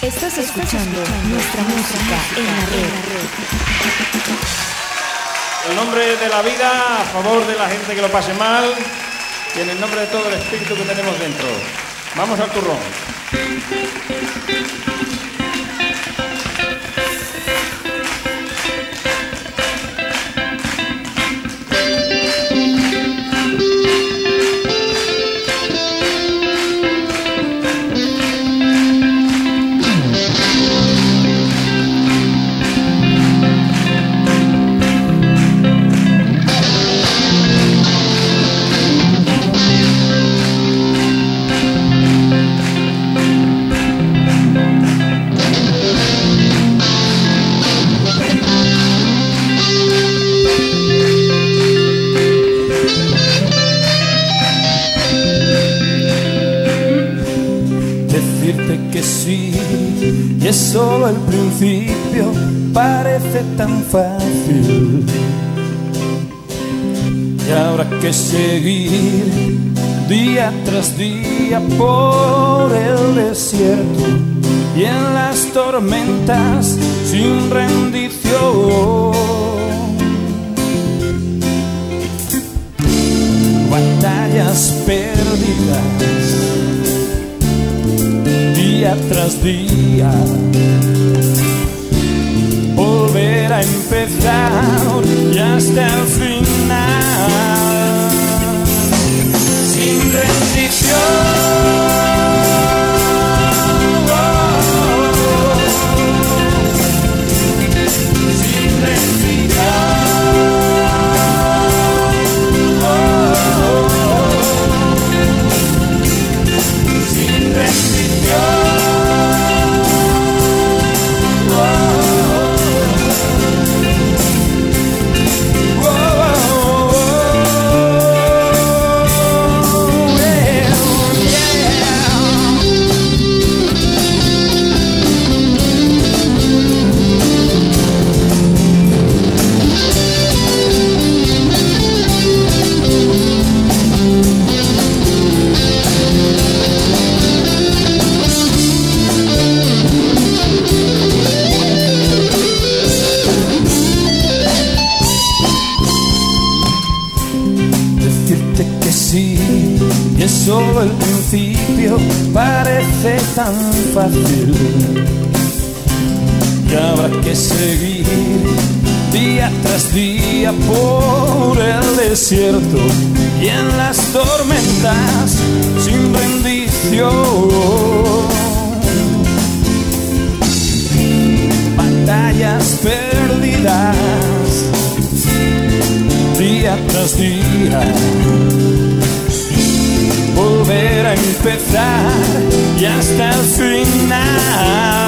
Estás escuchando nuestra música en la red. En nombre de la vida, a favor de la gente que lo pase mal y en el nombre de todo el espíritu que tenemos dentro. Vamos al turrón. Seguir día tras día por el desierto y en las tormentas sin rendición. Batallas perdidas día tras día. Volver a empezar y hasta el final. Rendición. Solo el principio, parece tan fácil. Y habrá que seguir día tras día por el desierto y en las tormentas sin rendición. Batallas perdidas día tras día. Volver a empezar y hasta el final.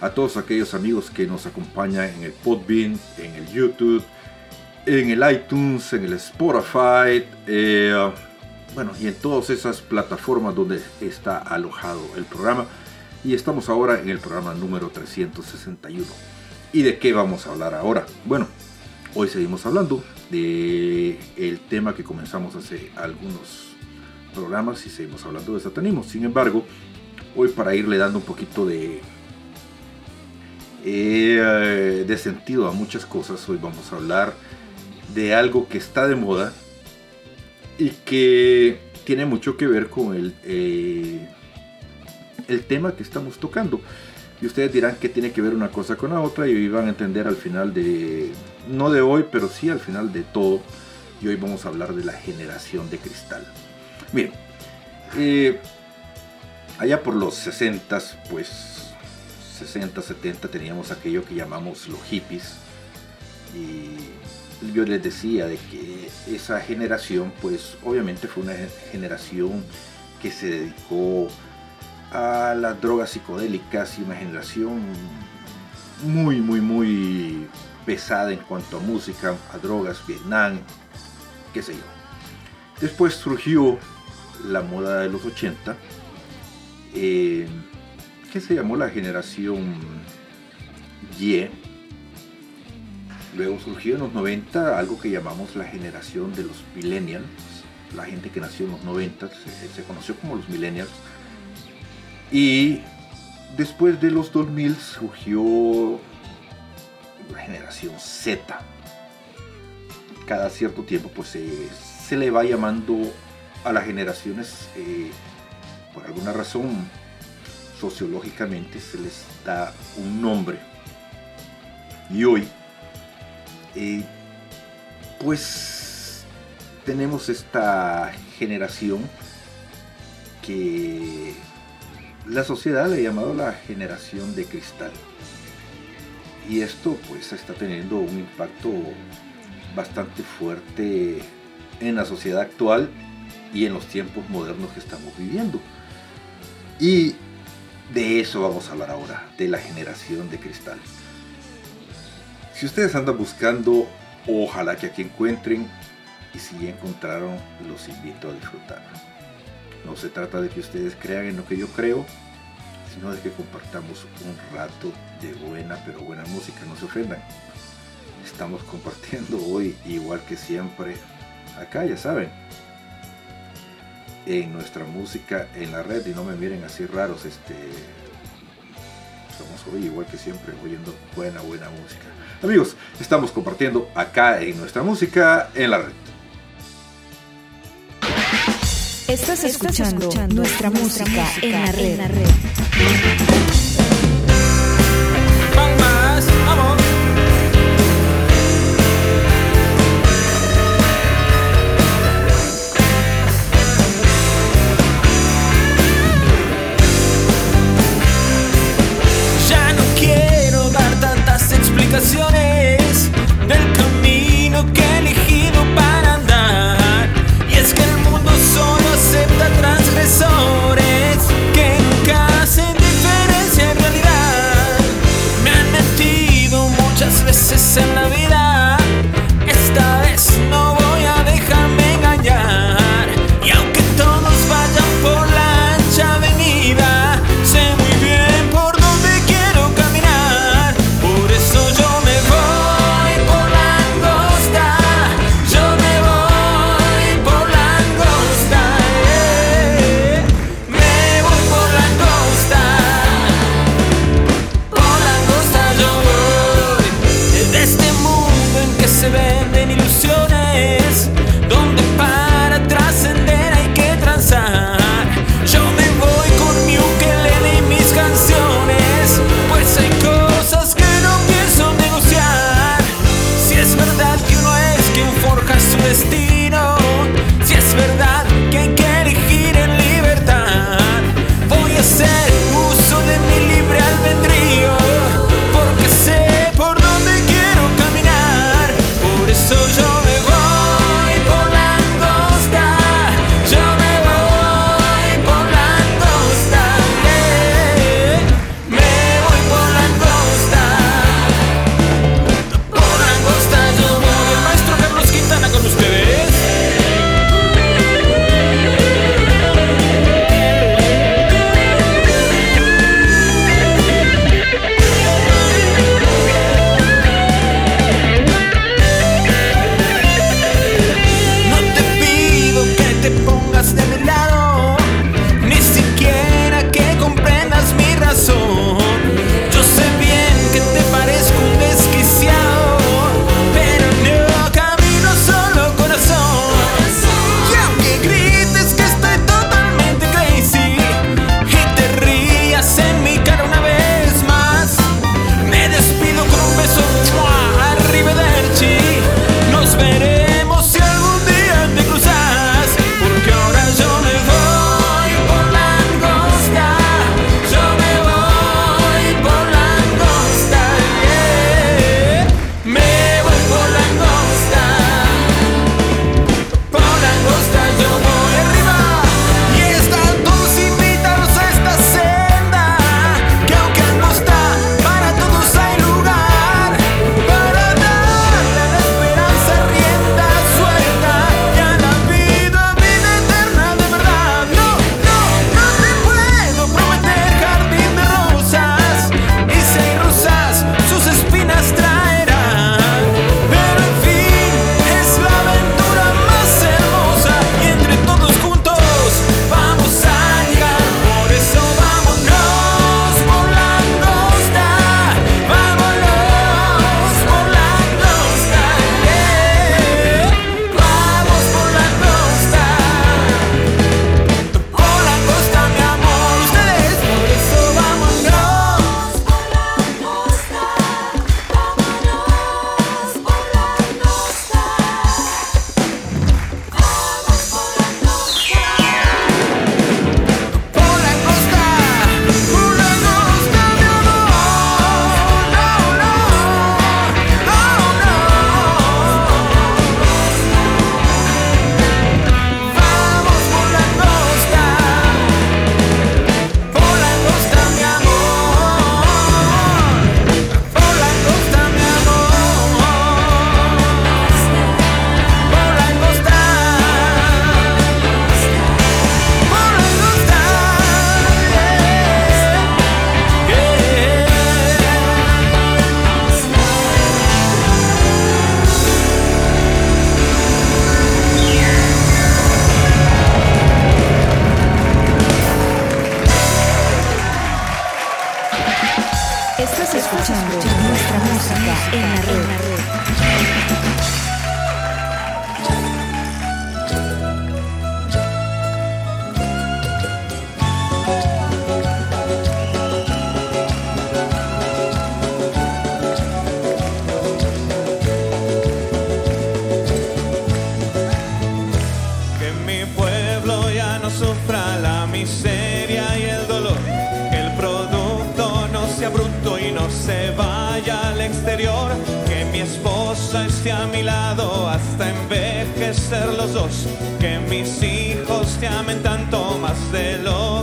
a todos aquellos amigos que nos acompañan en el Podbean, en el YouTube, en el iTunes, en el Spotify, eh, bueno, y en todas esas plataformas donde está alojado el programa. Y estamos ahora en el programa número 361. ¿Y de qué vamos a hablar ahora? Bueno, hoy seguimos hablando de tema que comenzamos hace algunos programas y seguimos hablando de satanismo. Sin embargo, hoy para irle dando un poquito de eh, de sentido a muchas cosas, hoy vamos a hablar de algo que está de moda y que tiene mucho que ver con el, eh, el tema que estamos tocando. Y ustedes dirán que tiene que ver una cosa con la otra y van a entender al final de, no de hoy, pero sí al final de todo. Y hoy vamos a hablar de la generación de cristal. Miren, eh, allá por los 60, pues 60, 70 teníamos aquello que llamamos los hippies. Y yo les decía de que esa generación, pues obviamente fue una generación que se dedicó a las drogas psicodélicas y una generación muy, muy, muy pesada en cuanto a música, a drogas, Vietnam, qué sé yo. Después surgió la moda de los 80, eh, que se llamó la generación Y. Luego surgió en los 90 algo que llamamos la generación de los millennials, la gente que nació en los 90, se, conoció como los millennials y después de los 2000 surgió la generación Z. Cada cierto tiempo pues se le va llamando a las generaciones eh, por alguna razón sociológicamente se les da un nombre. Y hoy eh, pues tenemos esta generación que la sociedad le ha llamado la generación de cristal. Y esto pues está teniendo un impacto bastante fuerte en la sociedad actual y en los tiempos modernos que estamos viviendo. Y de eso vamos a hablar ahora, de la generación de cristal. Si ustedes andan buscando, ojalá que aquí encuentren y si ya encontraron, los invito a disfrutar. No se trata de que ustedes crean en lo que yo creo, sino de que compartamos un rato de buena, pero buena música. No se ofendan. Estamos compartiendo hoy, igual que siempre, acá, ya saben, en nuestra música en la red. Y no me miren así raros, este. Estamos hoy, igual que siempre, oyendo buena, buena música. Amigos, estamos compartiendo acá en nuestra música en la red. Estás escuchando, nuestra, música, en la red. Palmas,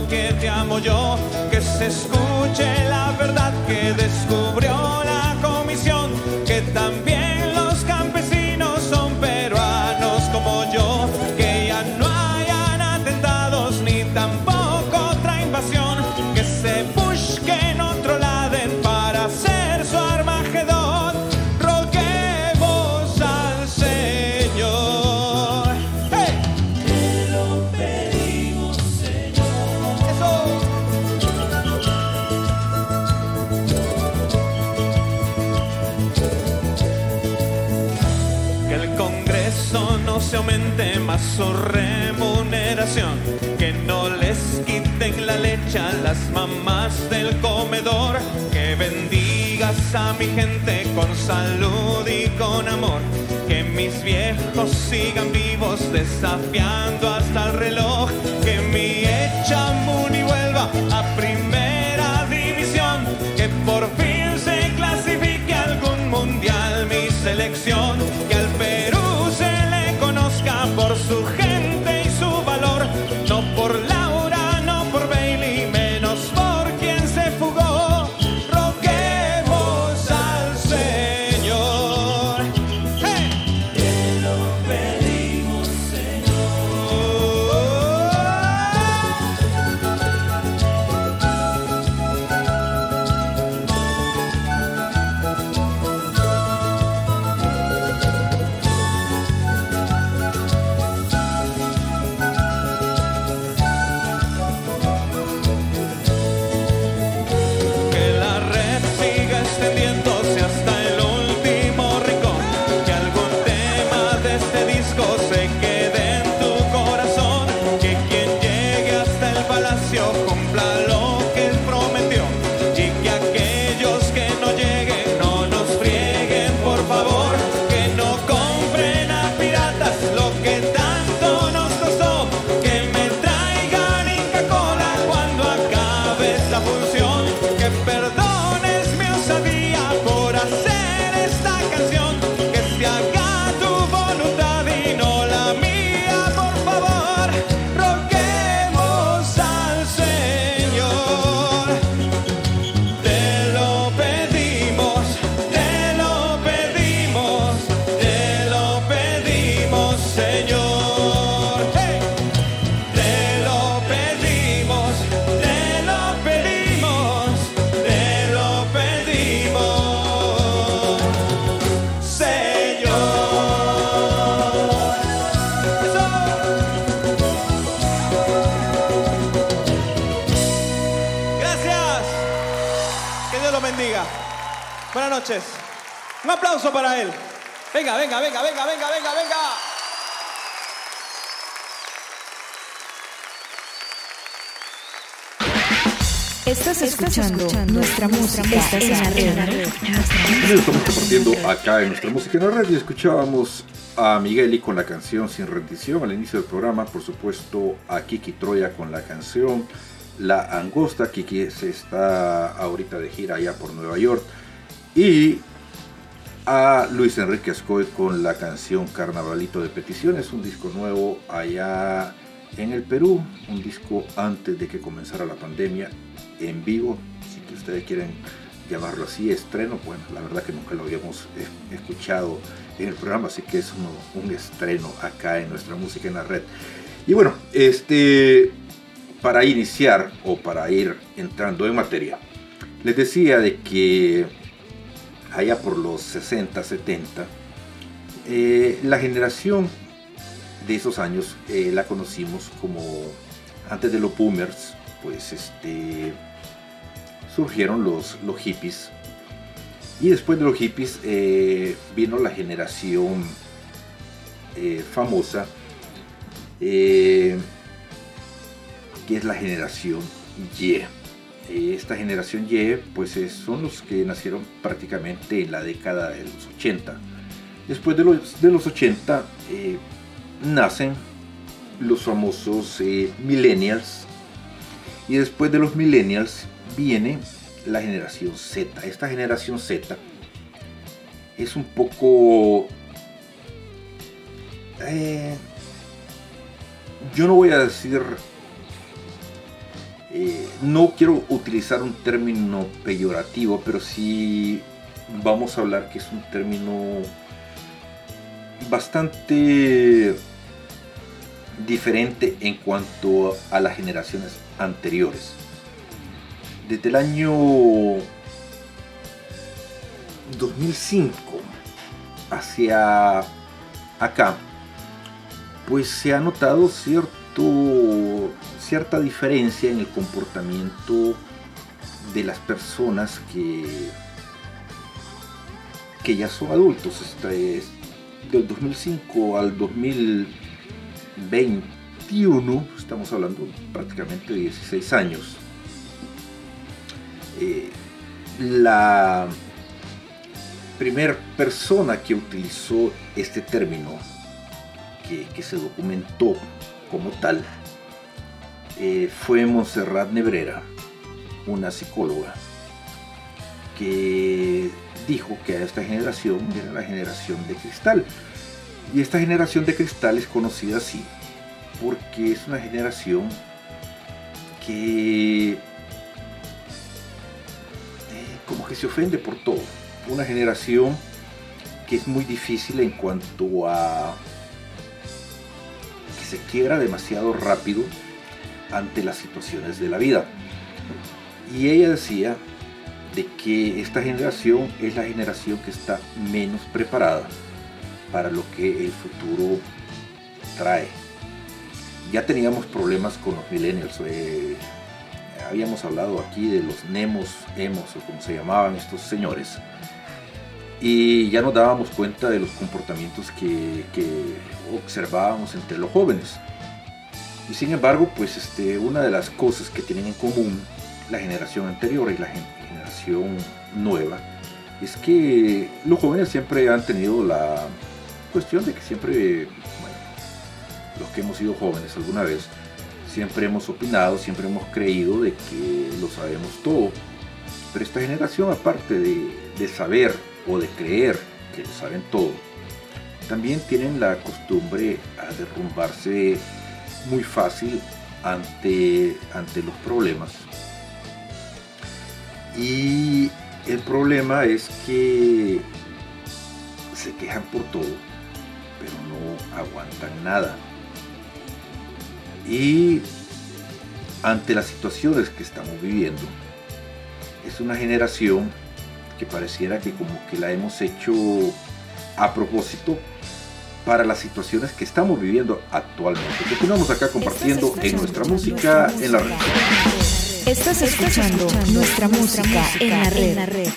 que te amo yo. Que se escuche la verdad que descubrió su remuneración. Que no les quiten la leche a las mamás del comedor. Que bendigas a mi gente con salud y con amor. Que mis viejos sigan vivos desafiando hasta el reloj. Que mi Echamuni vuelva a primera división. Que por fin se clasifique algún mundial mi selección. Aplauso para él. Venga, venga, venga, venga, venga, venga, venga. Estás escuchando nuestra música en la red. Estamos compartiendo acá en nuestra música en la red y escuchábamos a Migueli con la canción Sin Rendición al inicio del programa, por supuesto a Kiki Troya con la canción La Angosta, Kiki se está ahorita de gira allá por Nueva York y a Luis Enrique Ascoy con la canción Carnavalito de Peticiones, un disco nuevo allá en el Perú, un disco antes de que comenzara la pandemia en vivo, si ustedes quieren llamarlo así, estreno, bueno, la verdad que nunca lo habíamos eh, escuchado en el programa, así que es un estreno acá en nuestra música en la red. Y bueno, este, para iniciar o para ir entrando en materia, les decía de que allá por los 60, 70, eh, la generación de esos años eh, la conocimos como antes de los boomers, pues este surgieron los, los hippies y después de los hippies eh, vino la generación famosa que es la generación Y. Esta generación Y pues es- son los que nacieron prácticamente en la década de los 80. Después de los, de los 80 eh, nacen los famosos eh, millennials. Y después de los millennials viene la generación Z. Esta generación Z es un poco... eh, yo no voy a decir... eh, no quiero utilizar un término peyorativo, pero sí vamos a hablar que es un término bastante diferente en cuanto a las generaciones anteriores. Desde el año 2005 hacia acá, pues se ha notado cierto, cierta diferencia en el comportamiento de las personas que, que ya son adultos. Este es del 2005 al 2021, estamos hablando prácticamente de 16 años. Eh, la primera persona que utilizó este término, que, que se documentó como tal, eh, fue Montserrat Nebrera, una psicóloga, que dijo que a esta generación era la generación de cristal. Y esta generación de cristal es conocida así porque es una generación que eh, como que se ofende por todo. Una generación que es muy difícil en cuanto a se quiebra demasiado rápido ante las situaciones de la vida. Y ella decía de que esta generación es la generación que está menos preparada para lo que el futuro trae. Ya teníamos problemas con los millennials. eh, habíamos hablado aquí de los nemos, emos o como se llamaban estos señores. Y ya nos dábamos cuenta de los comportamientos que, que observábamos entre los jóvenes. Y sin embargo, pues este, una de las cosas que tienen en común la generación anterior y la gen- generación nueva es que los jóvenes siempre han tenido la cuestión de que siempre, bueno, los que hemos sido jóvenes alguna vez, siempre hemos opinado, siempre hemos creído de que lo sabemos todo. Pero esta generación, aparte de, de saber o de creer que lo saben todo, también tienen la costumbre a derrumbarse muy fácil ante, ante los problemas. Y el problema es que se quejan por todo, pero no aguantan nada. Y ante las situaciones que estamos viviendo, es una generación que pareciera que como que la hemos hecho a propósito para las situaciones que estamos viviendo actualmente. Continuamos acá compartiendo en nuestra música en la red. Estás escuchando nuestra música en la red.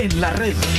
En la red.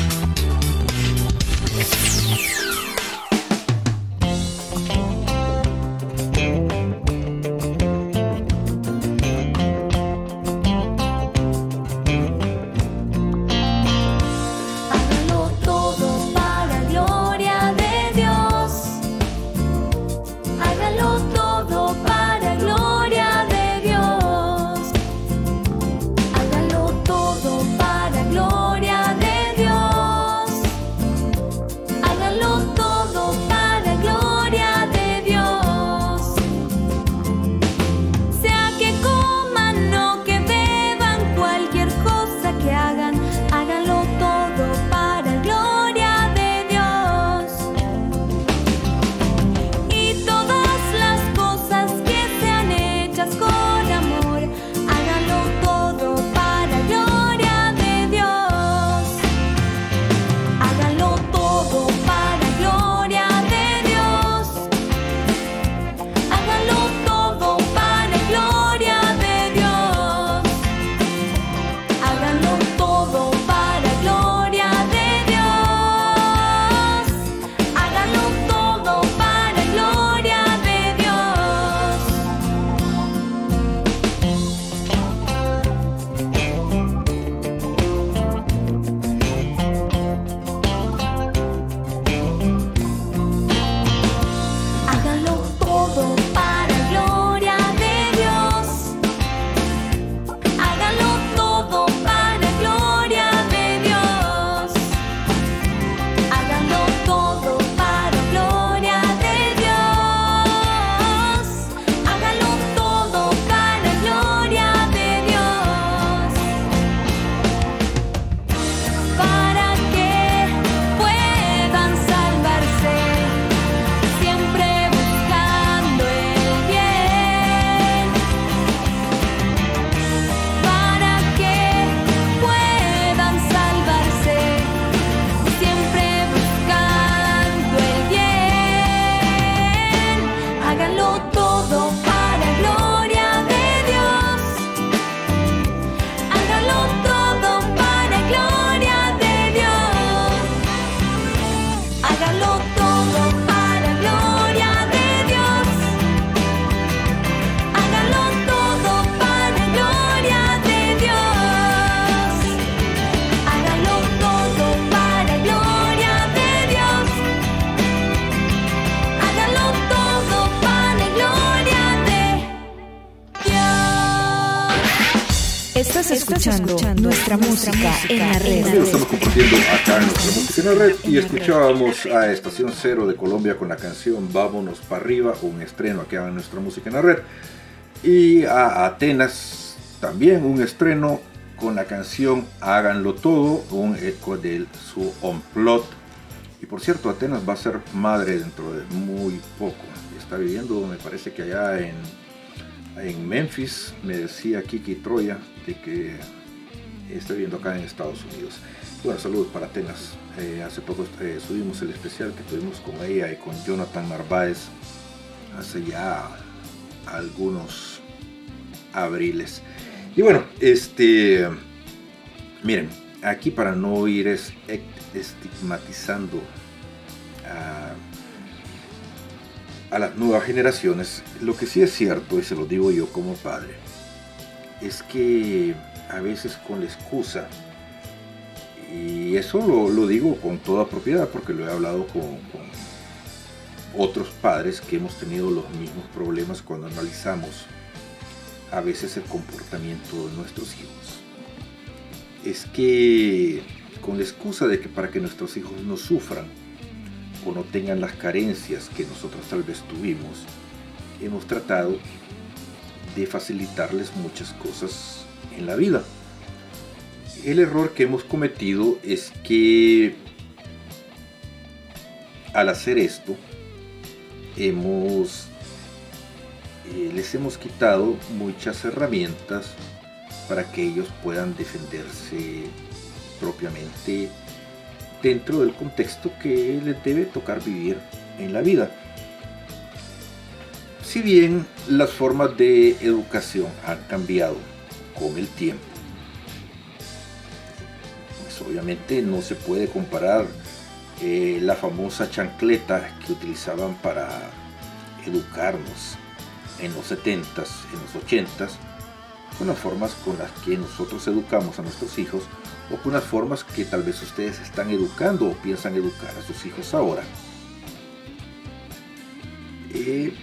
Nuestra, música, en la red. estamos compartiendo acá en nuestra música en la red y escuchábamos a Estación Cero de Colombia con la canción Vámonos para arriba, un estreno acá en nuestra música en la red. Y a Atenas también un estreno con la canción Háganlo Todo, un eco de su Onplot. Y por cierto, Atenas va a ser madre dentro de muy poco. Está viviendo, me parece que allá en, en Memphis, me decía Kiki Troya, de que está viviendo acá en Estados Unidos. Bueno, saludos para Atenas. Eh, hace poco eh, subimos el especial que tuvimos con ella y con Jonathan Narváez hace ya algunos abriles. Y bueno, este, miren, aquí para no ir es, estigmatizando a, a las nuevas generaciones, lo que sí es cierto, y se lo digo yo como padre, es que a veces con la excusa, y eso lo, digo con toda propiedad porque lo he hablado con, otros padres que hemos tenido los mismos problemas cuando analizamos a veces el comportamiento de nuestros hijos. Es que con la excusa de que para que nuestros hijos no sufran o no tengan las carencias que nosotros tal vez tuvimos, hemos tratado de facilitarles muchas cosas en la vida. El error que hemos cometido es que al hacer esto hemos eh, les hemos quitado muchas herramientas para que ellos puedan defenderse propiamente dentro del contexto que les debe tocar vivir en la vida. Si bien las formas de educación han cambiado con el tiempo. Obviamente no se puede comparar eh, la famosa chancleta que utilizaban para educarnos en los 70s, en los 80s, con las formas con las que nosotros educamos a nuestros hijos o con formas que tal vez ustedes están educando o piensan educar a sus hijos ahora. Eh,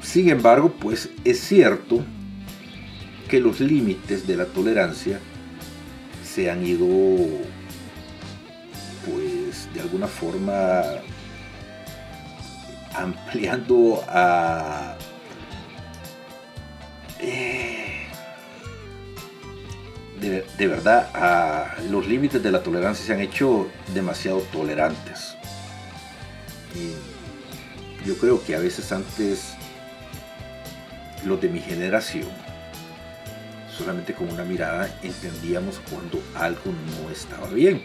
sin embargo, pues es cierto que los límites de la tolerancia se han ido, pues de alguna forma, ampliando a... Eh, de, verdad, a los límites de la tolerancia se han hecho demasiado tolerantes. Y yo creo que a veces antes los de mi generación solamente con una mirada entendíamos cuando algo no estaba bien.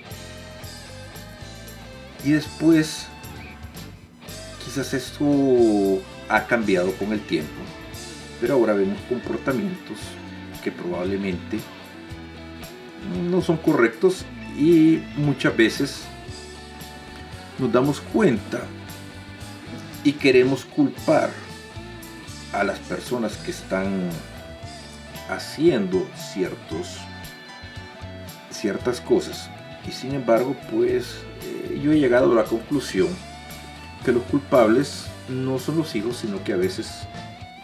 Y después, quizás esto ha cambiado con el tiempo, pero ahora vemos comportamientos que probablemente no son correctos y muchas veces nos damos cuenta y queremos culpar a las personas que están haciendo ciertos, ciertas cosas. Y sin embargo, pues eh, yo he llegado a la conclusión que los culpables no son los hijos, sino que a veces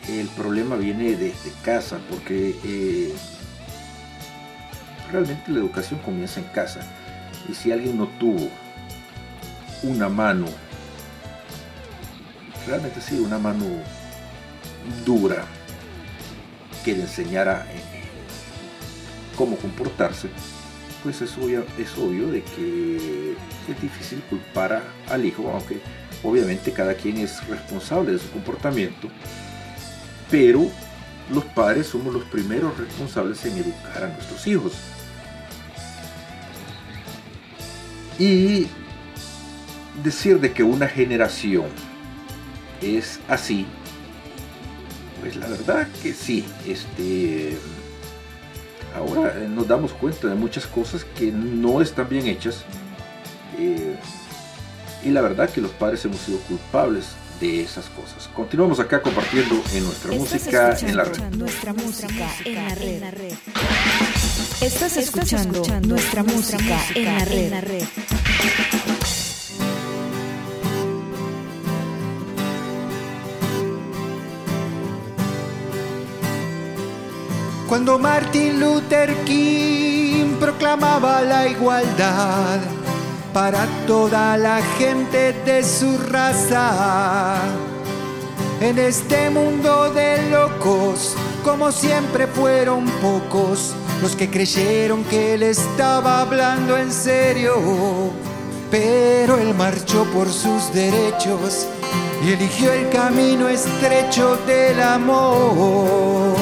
el problema viene desde casa, porque eh, realmente la educación comienza en casa. Y si alguien no tuvo una mano, realmente sí, una mano dura, que le enseñara eh, cómo comportarse, pues es obvio, es obvio de que es difícil culpar al hijo, aunque obviamente cada quien es responsable de su comportamiento, pero los padres somos los primeros responsables en educar a nuestros hijos. Y decir de que una generación es así pues la verdad que sí, este, ahora nos damos cuenta de muchas cosas que no están bien hechas eh, y la verdad que los padres hemos sido culpables de esas cosas. Continuamos acá compartiendo en nuestra música en la red. Nuestra música en la red. Estás escuchando nuestra música en la red. Cuando Martin Luther King proclamaba la igualdad para toda la gente de su raza. En este mundo de locos, como siempre fueron pocos los que creyeron que él estaba hablando en serio. Pero él marchó por sus derechos y eligió el camino estrecho del amor.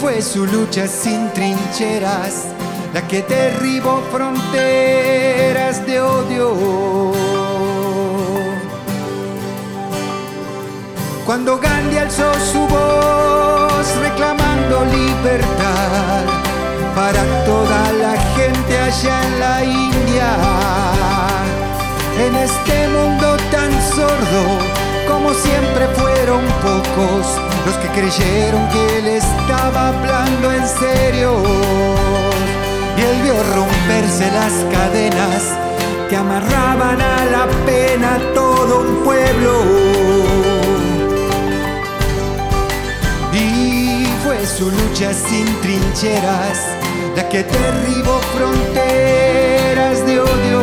fue su lucha sin trincheras la que derribó fronteras de odio. Cuando Gandhi alzó su voz reclamando libertad para toda la gente allá en la India, en este mundo tan sordo como siempre fueron pocos los que creyeron que él estaba hablando en serio. Y él vio romperse las cadenas que amarraban a la pena todo un pueblo. Su lucha sin trincheras la que derribó fronteras de odio.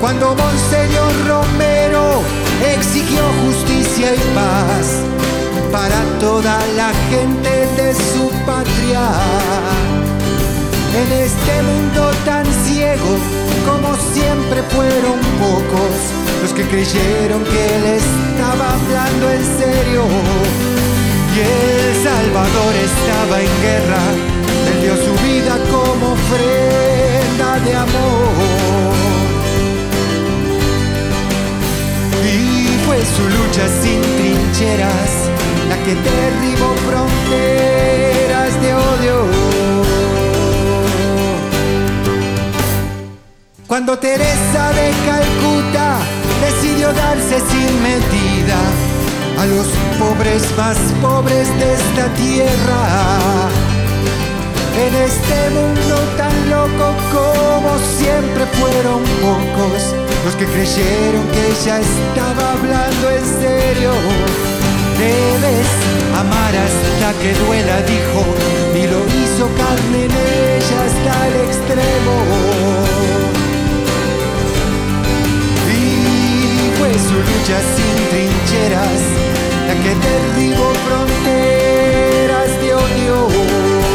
cuando Monseñor Romero exigió justicia y paz para toda la gente de su patria. En este mundo tan ciego, como siempre fueron pocos los que creyeron que él estaba hablando en serio. Y el Salvador estaba en guerra, él dio su vida como ofrenda de amor. Y fue su lucha sin trincheras la que derribó fronteras de odio. Cuando Teresa de Calcuta decidió darse sin medida a los pobres más pobres de esta tierra. En este mundo tan loco como siempre fueron pocos los que creyeron que ella estaba hablando en serio. Debes amar hasta que duela, dijo, y lo hizo carne en ella hasta el extremo. Su lucha sin trincheras la que derribó fronteras de odio.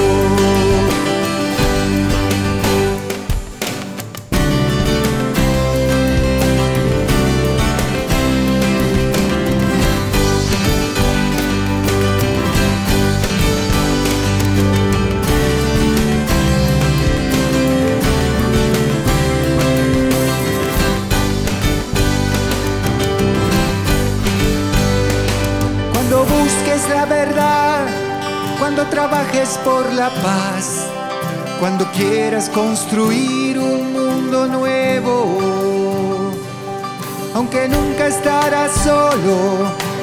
La verdad, cuando trabajes por la paz, cuando quieras construir un mundo nuevo. Aunque nunca estarás solo,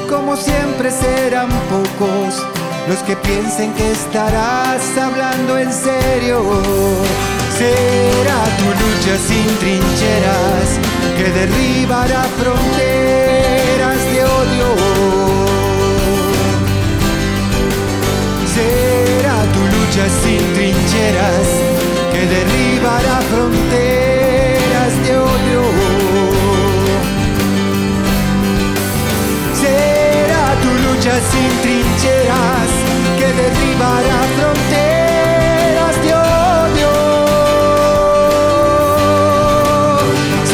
como siempre serán pocos los que piensen que estarás hablando en serio. Será tu lucha sin trincheras que derribará fronteras lucha sin trincheras que derribará fronteras de odio. Será tu lucha sin trincheras que derribará fronteras de odio.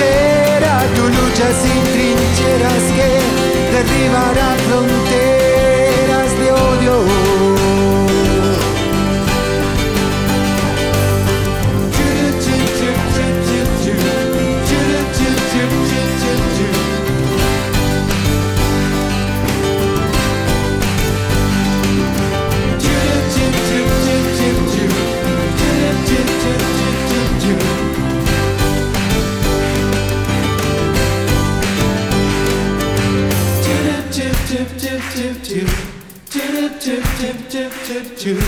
Será tu lucha sin trincheras que derribará fronteras should do.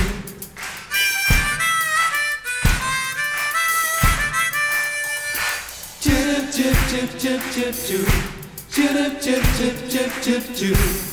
Chip, chip, chip, chip, chip, chip, chip, chip, chip, chip, chip.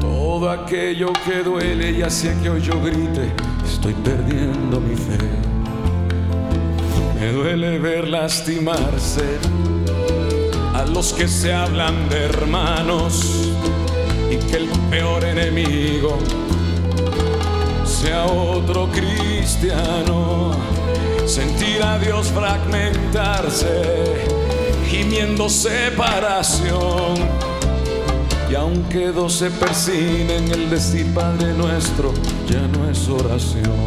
Todo aquello que duele y hace que hoy yo grite, estoy perdiendo mi fe. Me duele ver lastimarse a los que se hablan de hermanos y que el peor enemigo sea otro cristiano. Sentir a Dios fragmentarse, gimiendo separación. Y aunque dos se persinen, el decir Padre nuestro ya no es oración.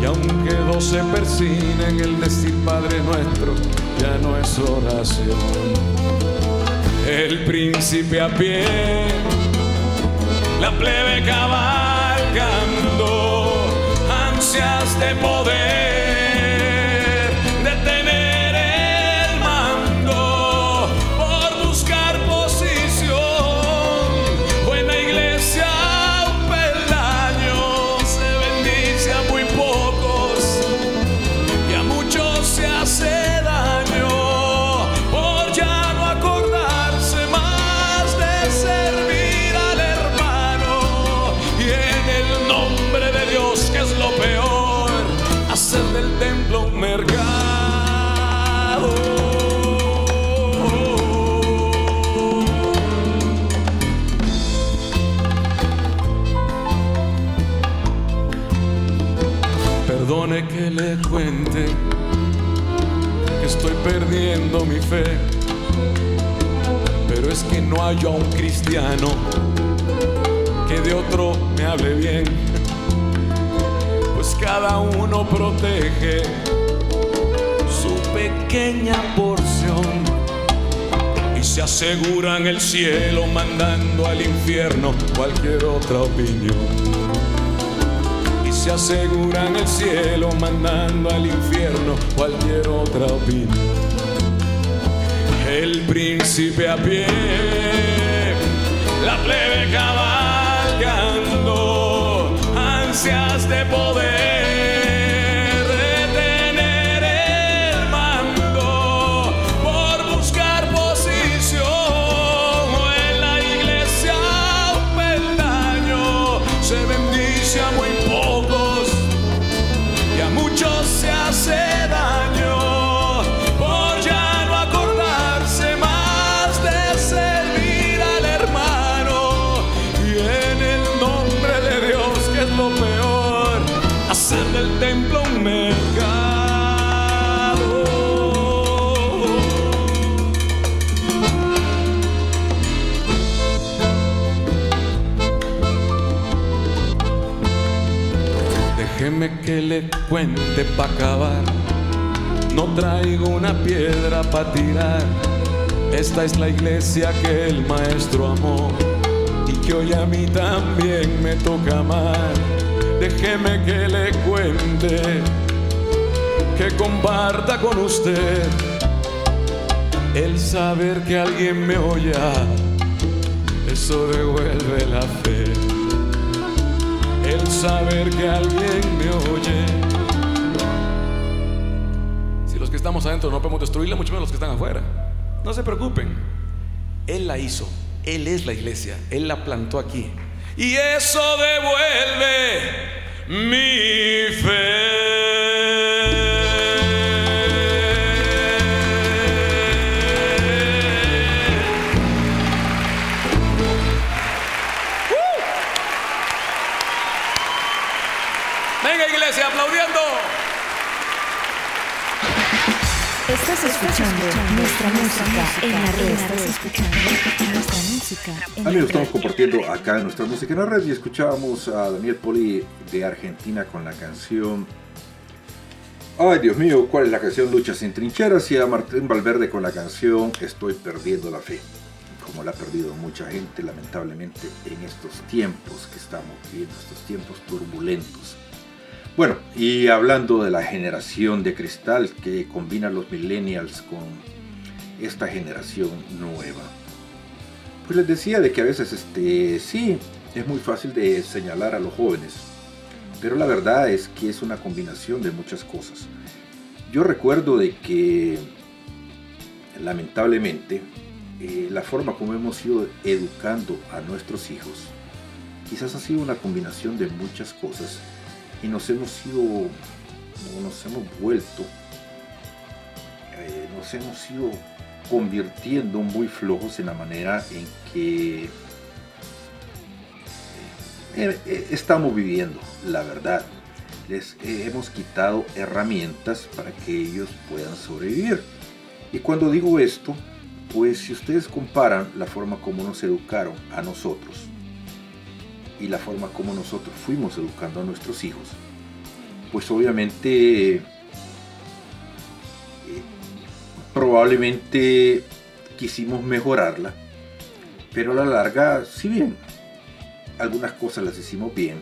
Y aunque dos se persinen, el decir Padre nuestro ya no es oración. El príncipe a pie, la plebe cabalgando, ansias de poder que estoy perdiendo mi fe. Pero es que no hay a un cristiano que de otro me hable bien. Pues cada uno protege su pequeña porción y se aseguran el cielo mandando al infierno cualquier otra opinión se aseguran el cielo mandando al infierno cualquier otra opinión. El príncipe a pie, la plebe cabalgando, ansias de poder que le cuente pa' acabar. No traigo una piedra pa' tirar. Esta es la iglesia que el maestro amó y que hoy a mí también me toca amar. Déjeme que le cuente, que comparta con usted el saber que alguien me oye. Eso devuelve la fe saber que alguien me oye. Si los que estamos adentro no podemos destruirla, mucho menos los que están afuera. No se preocupen. Él la hizo. Él es la iglesia. Él la plantó aquí. Y eso devuelve mi fe. Escuchando nuestra música en la red. escuchando nuestra música Amigos, estamos compartiendo acá nuestra música en la red y escuchábamos a Daniel Poli de Argentina con la canción Ay, Dios mío, ¿cuál es la canción Lucha sin trincheras? Y a Martín Valverde con la canción Estoy perdiendo la fe. Como la ha perdido mucha gente, lamentablemente, en estos tiempos que estamos viviendo, estos tiempos turbulentos. Bueno, y hablando de la generación de cristal que combina los millennials con esta generación nueva. Pues les decía de que a veces este sí es muy fácil de señalar a los jóvenes, pero la verdad es que es una combinación de muchas cosas. Yo recuerdo de que lamentablemente eh, la forma como hemos ido educando a nuestros hijos quizás ha sido una combinación de muchas cosas y nos hemos ido, nos hemos vuelto, eh, nos hemos ido convirtiendo muy flojos en la manera en que eh, eh, estamos viviendo, la verdad. Les hemos quitado herramientas para que ellos puedan sobrevivir. Y cuando digo esto, pues si ustedes comparan la forma como nos educaron a nosotros y la forma como nosotros fuimos educando a nuestros hijos, pues obviamente eh, probablemente quisimos mejorarla, pero a la larga, si bien algunas cosas las hicimos bien,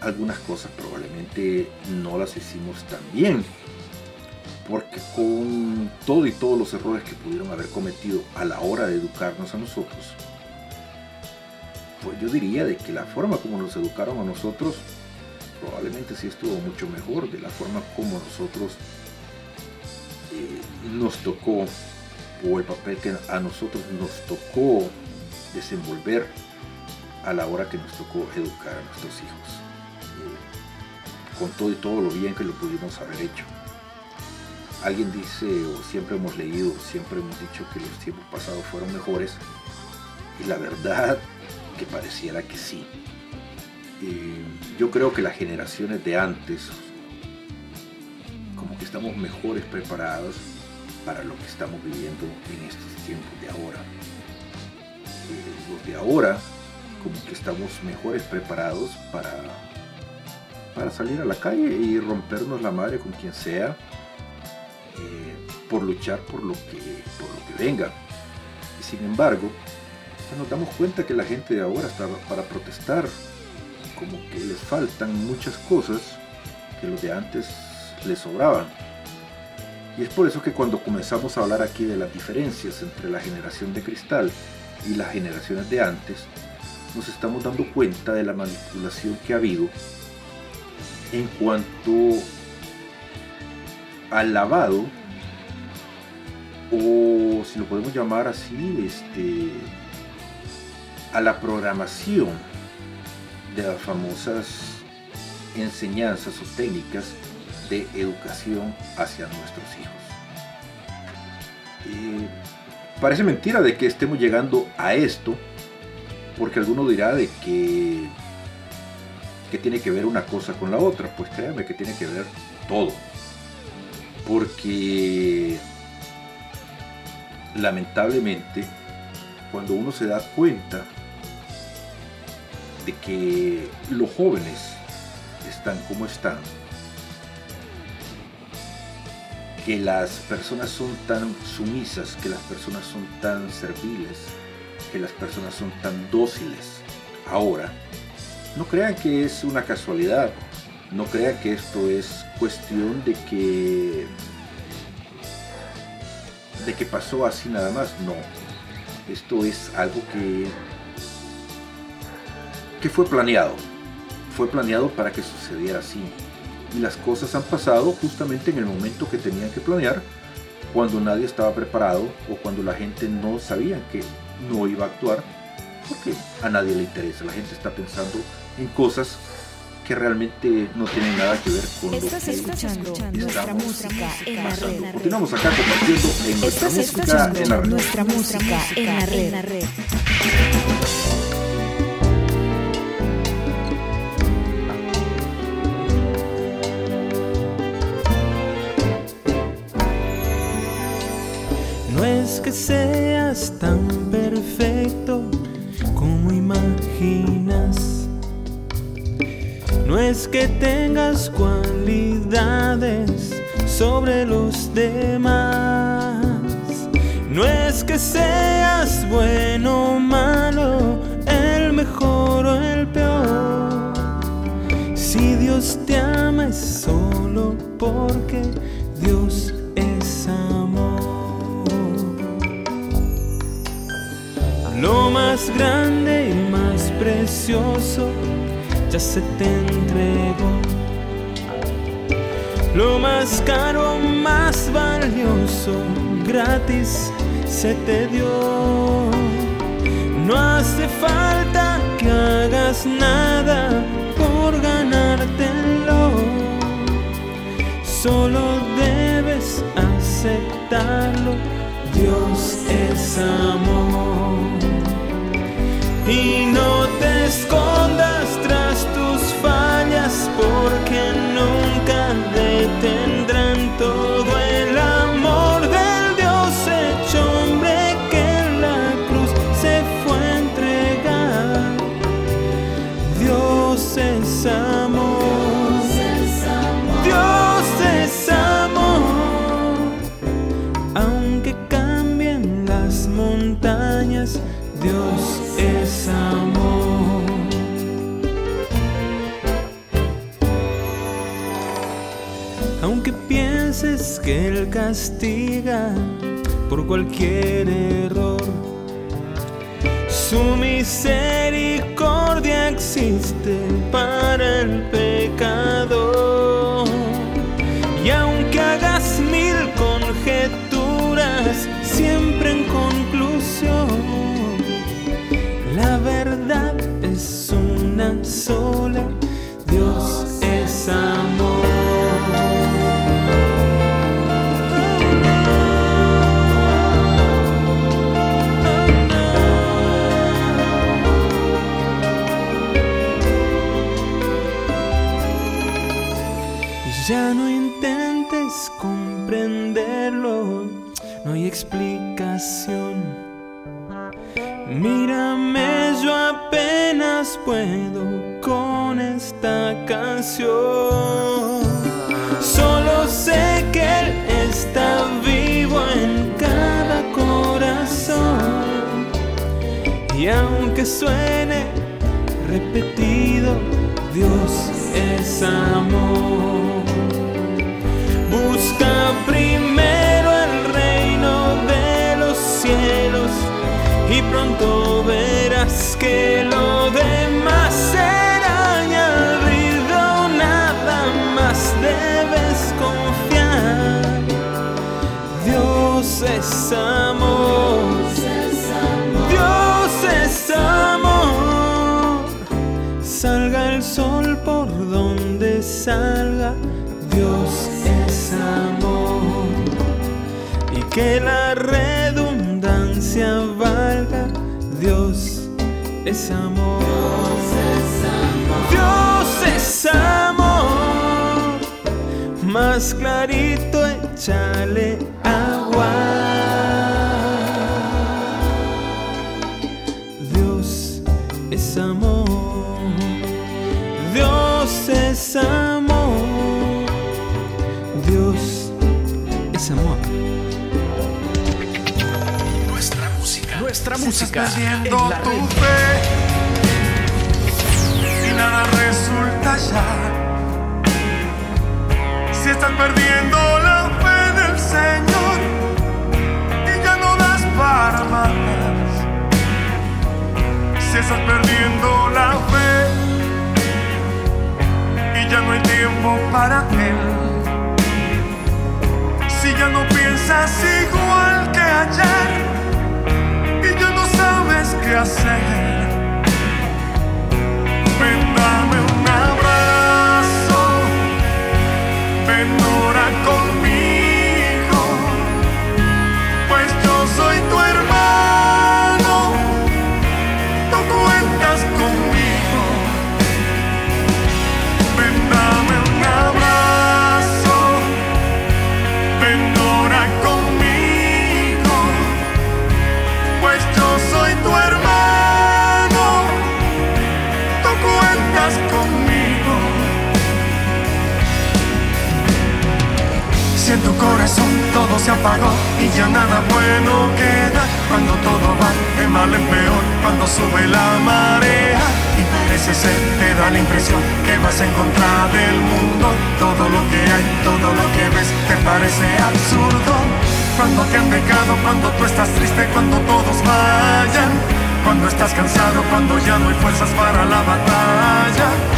algunas cosas probablemente no las hicimos tan bien, porque con todo y todos los errores que pudieron haber cometido a la hora de educarnos a nosotros, yo diría de que la forma como nos educaron a nosotros probablemente sí estuvo mucho mejor de la forma como nosotros eh, nos tocó o el papel que a nosotros nos tocó desenvolver a la hora que nos tocó educar a nuestros hijos. Eh, con todo y todo lo bien que lo pudimos haber hecho. Alguien dice o siempre hemos leído siempre hemos dicho que los tiempos pasados fueron mejores y la verdad que pareciera que sí eh, yo creo que las generaciones de antes, como que estamos mejores preparados para lo que estamos viviendo en estos tiempos de ahora. Eh, los de ahora, como que estamos mejores preparados para, para salir a la calle y rompernos la madre con quien sea, eh, por luchar por lo, que, por lo que venga. Y sin embargo, nos damos cuenta que la gente de ahora está para protestar como que les faltan muchas cosas que los de antes les sobraban. Y es por eso que cuando comenzamos a hablar aquí de las diferencias entre la generación de cristal y las generaciones de antes, nos estamos dando cuenta de la manipulación que ha habido en cuanto al lavado, o si lo podemos llamar así, este, a la programación de las famosas enseñanzas o técnicas de educación hacia nuestros hijos. parece mentira de que estemos llegando a esto, porque alguno dirá de que, que tiene que ver una cosa con la otra. Pues créanme que tiene que ver todo. Porque lamentablemente, cuando uno se da cuenta que los jóvenes están como están, que las personas son tan sumisas, que las personas son tan serviles, que las personas son tan dóciles ahora, no crean que es una casualidad, no crean que esto es cuestión de que de que pasó así nada más, no. Esto es algo que que fue planeado. Fue planeado para que sucediera así. Y las cosas han pasado justamente en el momento que tenían que planear, cuando nadie estaba preparado o cuando la gente no sabía que no iba a actuar, porque a nadie le interesa. La gente está pensando en cosas que realmente no tienen nada que ver con lo que escuchando nuestra música en la red. Continuamos acá compartiendo en nuestra música en la red. Nuestra música en la red. Que seas tan perfecto como imaginas. No es que tengas cualidades sobre los demás. No es que seas bueno o malo, el mejor o el peor. Si Dios te ama es solo porque Dios Lo más grande y más precioso ya se te entregó. Lo más caro, más valioso, gratis se te dio. No hace falta que hagas nada por ganártelo. Solo debes aceptarlo. Dios es amor y no te escondas tras tus fallas porque nunca detendrán castiga por cualquier error, su misericordia existe para el pecador. Y aunque hagas mil conjeturas, siempre en conclusión, la verdad es una sola, Dios es amor. Puedo con esta canción. Solo sé que Él está vivo en cada corazón. Y aunque suene repetido, Dios es amor. Busca primero el reino de los cielos y pronto verás que lo es. Dios es amor. Salga el sol por donde salga, Dios es amor. Y que la redundancia valga, Dios es amor. Dios es amor. Más clarito échale agua. Es amor. Dios es amor. Nuestra música. Nuestra Si música. estás perdiendo en la tu red. fe y nada resulta ya. Si estás perdiendo la fe en el Señor y ya no das para más. Si estás perdiendo la fe ya no hay tiempo para Él. Si ya no piensas igual que ayer y ya no sabes qué hacer. Ven, dame un abrazo, ven, ora conmigo, se apagó y ya nada bueno queda, cuando todo va de mal en peor, cuando sube la marea y parece ser, te da la impresión que vas en contra del mundo, todo lo que hay, todo lo que ves, te parece absurdo. Cuando te han dejado, cuando tú estás triste, cuando todos vayan, cuando estás cansado, cuando ya no hay fuerzas para la batalla.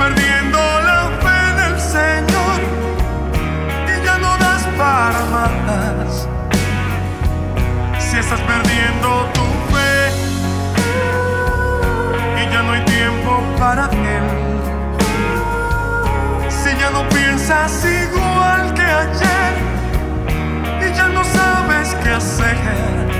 Perdiendo la fe en el Señor y ya no das para más. Si estás perdiendo tu fe y ya no hay tiempo para Él. Si ya no piensas igual que ayer y ya no sabes qué hacer.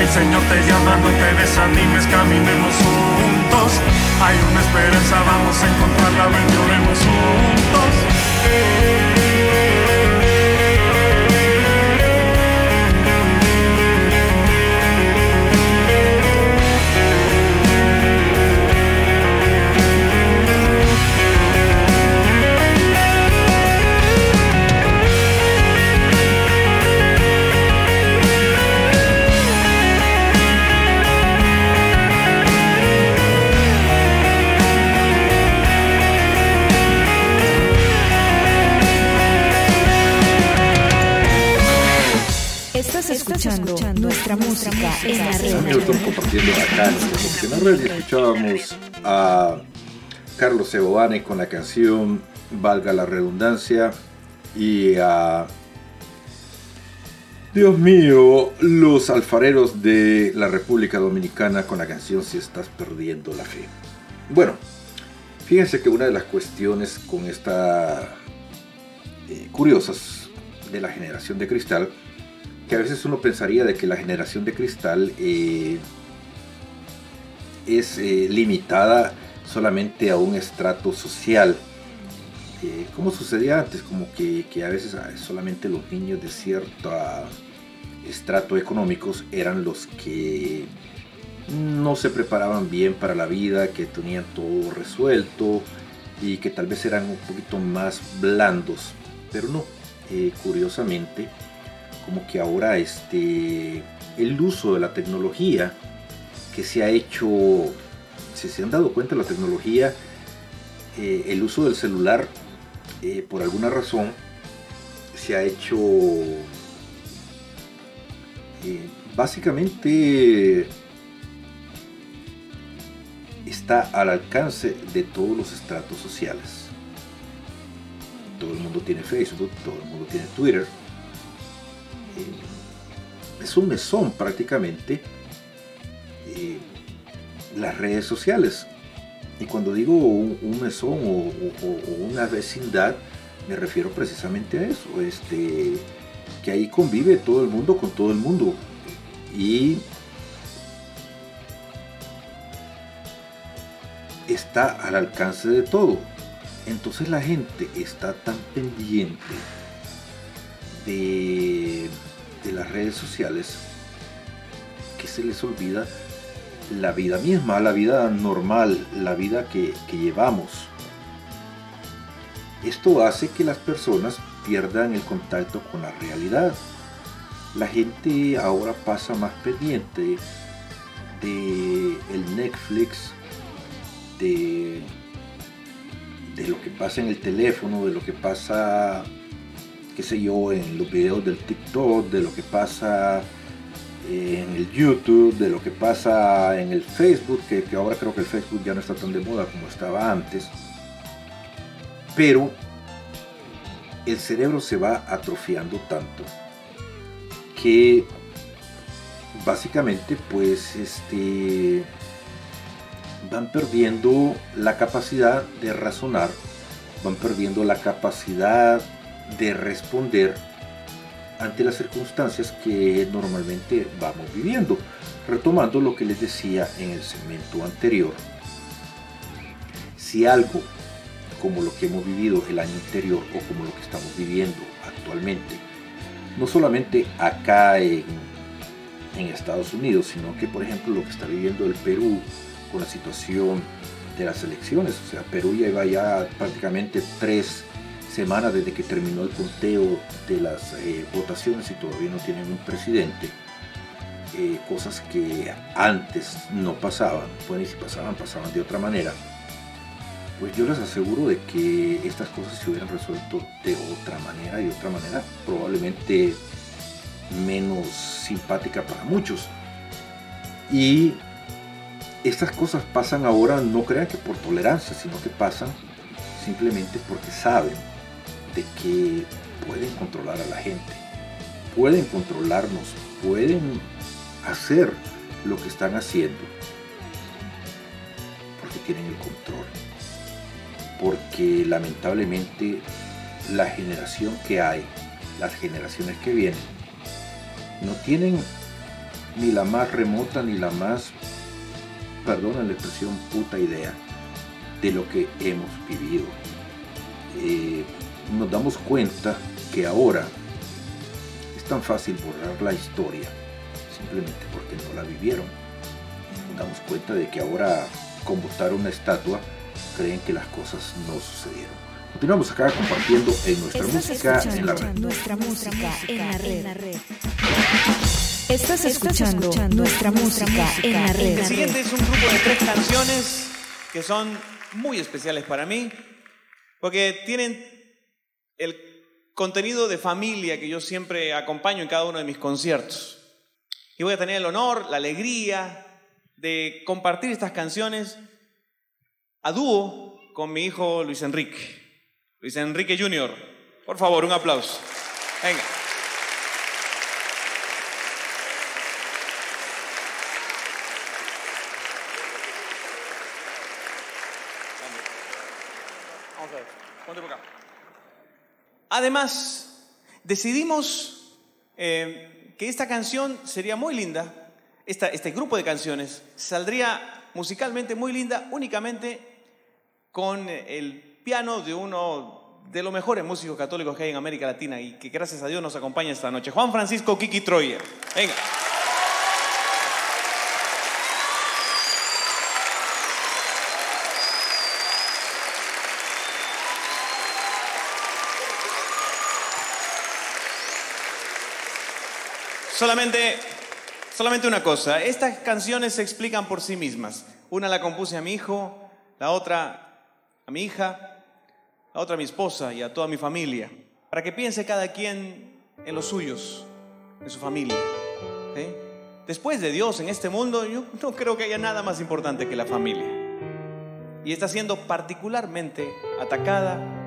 el Señor te llama, no te desanimes, caminemos juntos. Hay una esperanza, vamos a encontrarla, ven, lloremos juntos. Estás escuchando nuestra música en la red. Estamos compartiendo acá en la red y escuchábamos a Carlos Seoane con la canción Valga la redundancia y a Dios mío, los alfareros de la República Dominicana con la canción Si estás perdiendo la fe. Bueno, fíjense que una de las cuestiones con esta eh, curiosas de la generación de cristal, que a veces uno pensaría de que la generación de cristal eh, es eh, limitada solamente a un estrato social, eh, como sucedía antes, como que, que a veces ah, solamente los niños de cierto ah, estrato económicos eran los que no se preparaban bien para la vida, que tenían todo resuelto y que tal vez eran un poquito más blandos, pero no, eh, curiosamente, como que ahora este, el uso de la tecnología que se ha hecho, si se han dado cuenta la tecnología, eh, el uso del celular eh, por alguna razón se ha hecho eh, básicamente está al alcance de todos los estratos sociales. Todo el mundo tiene Facebook, todo el mundo tiene Twitter. Es un mesón prácticamente eh, las redes sociales. Y cuando digo un, mesón o, o- o una vecindad, me refiero precisamente a eso. Este, que ahí convive todo el mundo con todo el mundo. Y está al alcance de todo. Entonces la gente está tan pendiente de, de las redes sociales que se les olvida la vida misma, la vida normal, la vida que, que llevamos. Esto hace que las personas pierdan el contacto con la realidad. La gente ahora pasa más pendiente de el Netflix, de, de lo que pasa en el teléfono, de lo que pasa, qué sé yo, en los videos del TikTok, de lo que pasa en el YouTube, de lo que pasa en el Facebook, que, que ahora creo que el Facebook ya no está tan de moda como estaba antes. Pero el cerebro se va atrofiando tanto que básicamente pues este van perdiendo la capacidad de razonar, van perdiendo la capacidad de responder ante las circunstancias que normalmente vamos viviendo. Retomando lo que les decía en el segmento anterior, si algo como lo que hemos vivido el año anterior o como lo que estamos viviendo actualmente, no solamente acá en, en Estados Unidos, sino que por ejemplo lo que está viviendo el Perú con la situación de las elecciones, o sea, Perú ya lleva ya prácticamente tres semanas desde que terminó el conteo de las eh, votaciones y todavía no tienen un presidente, eh, cosas que antes no pasaban, bueno, y si pasaban, pasaban de otra manera, pues yo les aseguro de que estas cosas se hubieran resuelto de otra manera y otra manera probablemente menos simpática para muchos. Y estas cosas pasan ahora, no crean que por tolerancia, sino que pasan simplemente porque saben de que pueden controlar a la gente. pueden controlarnos, pueden hacer lo que están haciendo, porque tienen el control. Porque lamentablemente la generación que hay, las generaciones que vienen, no tienen ni la más remota ni la más, perdona la expresión, puta idea de lo que hemos vivido. Eh, nos damos cuenta que ahora es tan fácil borrar la historia simplemente porque no la vivieron. Nos damos cuenta de que ahora con botar una estatua creen que las cosas no sucedieron. Continuamos acá compartiendo en nuestra música en la red. Nuestra música en la red. Estás escuchando nuestra música en la red. El siguiente es un grupo de tres canciones que son muy especiales para mí, porque tienen el contenido de familia que yo siempre acompaño en cada uno de mis conciertos. Y voy a tener el honor, la alegría de compartir estas canciones a dúo con mi hijo Luis Enrique. Luis Enrique Jr. Por favor, un aplauso. Venga. Vamos a ver. Ponte por acá. Además, decidimos eh, que esta canción sería muy linda, este grupo de canciones saldría musicalmente muy linda únicamente con el piano de uno de los mejores músicos católicos que hay en América Latina y que gracias a Dios nos acompaña esta noche, Juan Francisco Kiki Troyer. Venga. Solamente, solamente una cosa. Estas canciones se explican por sí mismas. Una la compuse a mi hijo, la otra a mi hija, la otra a mi esposa y a toda mi familia. Para que piense cada quien en los suyos, en su familia. Después de Dios en este mundo, yo no creo que haya nada más importante que la familia. Y está siendo particularmente atacada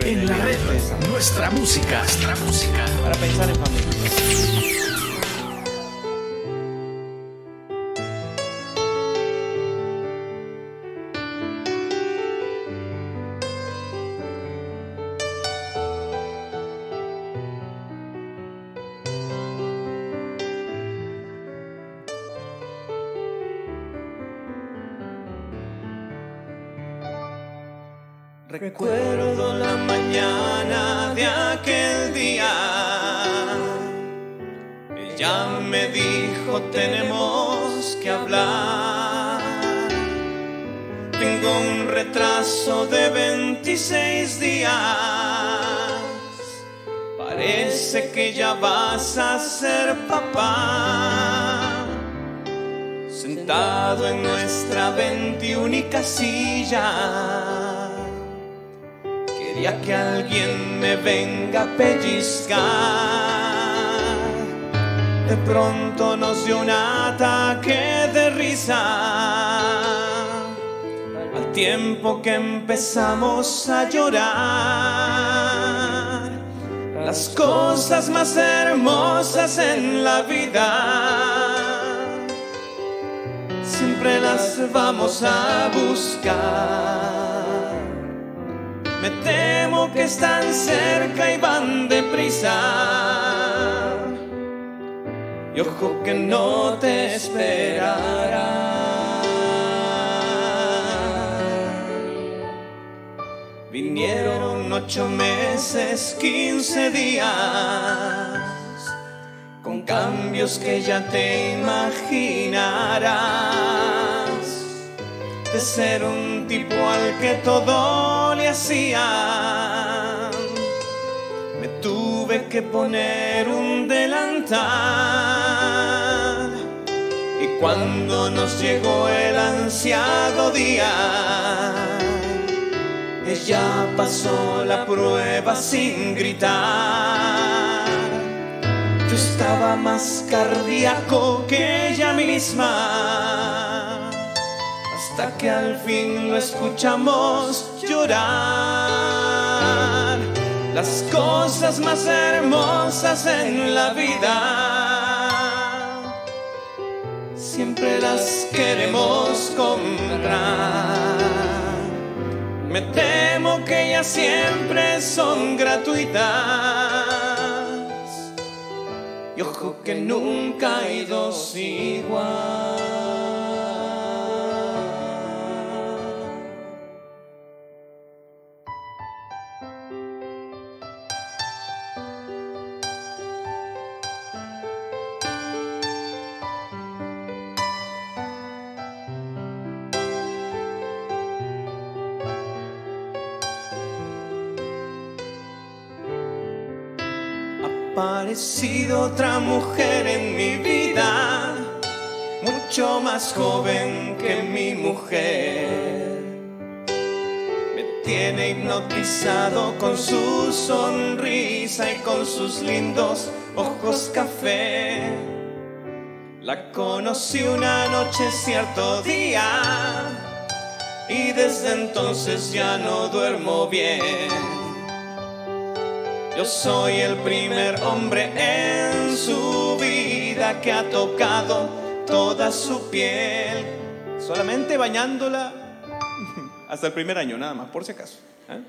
En la red, nuestra música, nuestra música. Para pensar en familia. Vas a ser papá. Sentado en nuestra veintiúnica silla. Quería que alguien me venga a pellizcar. De pronto nos dio un ataque de risa. Al tiempo que empezamos a llorar. Las cosas más hermosas en la vida. Siempre las vamos a buscar. Me temo que están cerca y van deprisa. Y ojo que no te esperará. Vinieron ocho meses, quince días, con cambios que ya te imaginarás de ser un tipo al que todo le hacían. Me tuve que poner un delantal. Y cuando nos llegó el ansiado día, ella pasó la prueba sin gritar. Yo estaba más cardíaco que ella misma hasta que al fin lo escuchamos llorar. las cosas más hermosas en la vida. Siempre las queremos comprar. Me temo que ellas siempre son gratuitas. Y ojo que nunca hay dos igual. Aparecido otra mujer en mi vida, mucho más joven que mi mujer. Me tiene hipnotizado con su sonrisa y con sus lindos ojos café. La conocí una noche cierto día y desde entonces ya no duermo bien. Yo soy el primer hombre en su vida que ha tocado toda su piel, solamente bañándola hasta el primer año, nada más, por si acaso. ¿eh?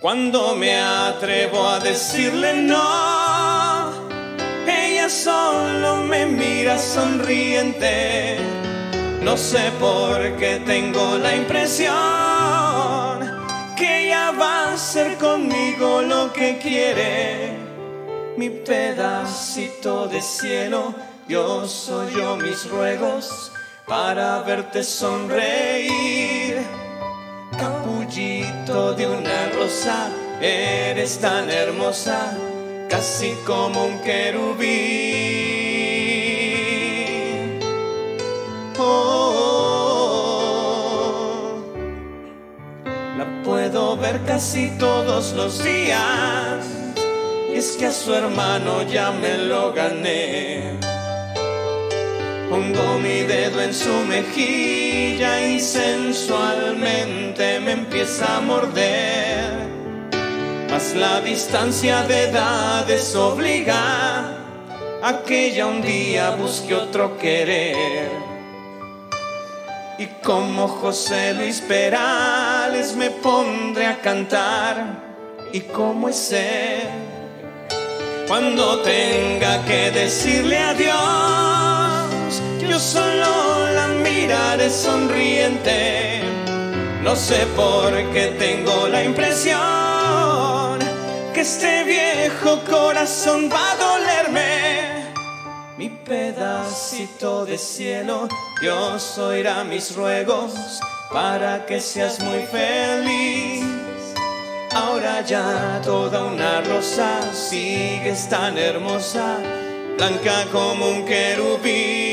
Cuando me atrevo a decirle no, ella solo me mira sonriente. No sé por qué tengo la impresión hacer conmigo lo que quiere. Mi pedacito de cielo, soy yo mis ruegos para verte sonreír. Capullito de una rosa, eres tan hermosa, casi como un querubín. Casi todos los días. Y es que a su hermano ya me lo gané. Pongo mi dedo en su mejilla y sensualmente me empieza a morder. Mas la distancia de edades obliga a que ya un día busque otro querer. Y como José Luis Perales me pondré a cantar. Y como es él, cuando tenga que decirle adiós, yo solo la miraré sonriente. No sé por qué tengo la impresión que este viejo corazón va a dolerme mi pedacito de cielo, Dios oirá mis ruegos para que seas muy feliz. Ahora ya toda una rosa sigues tan hermosa, blanca como un querubín.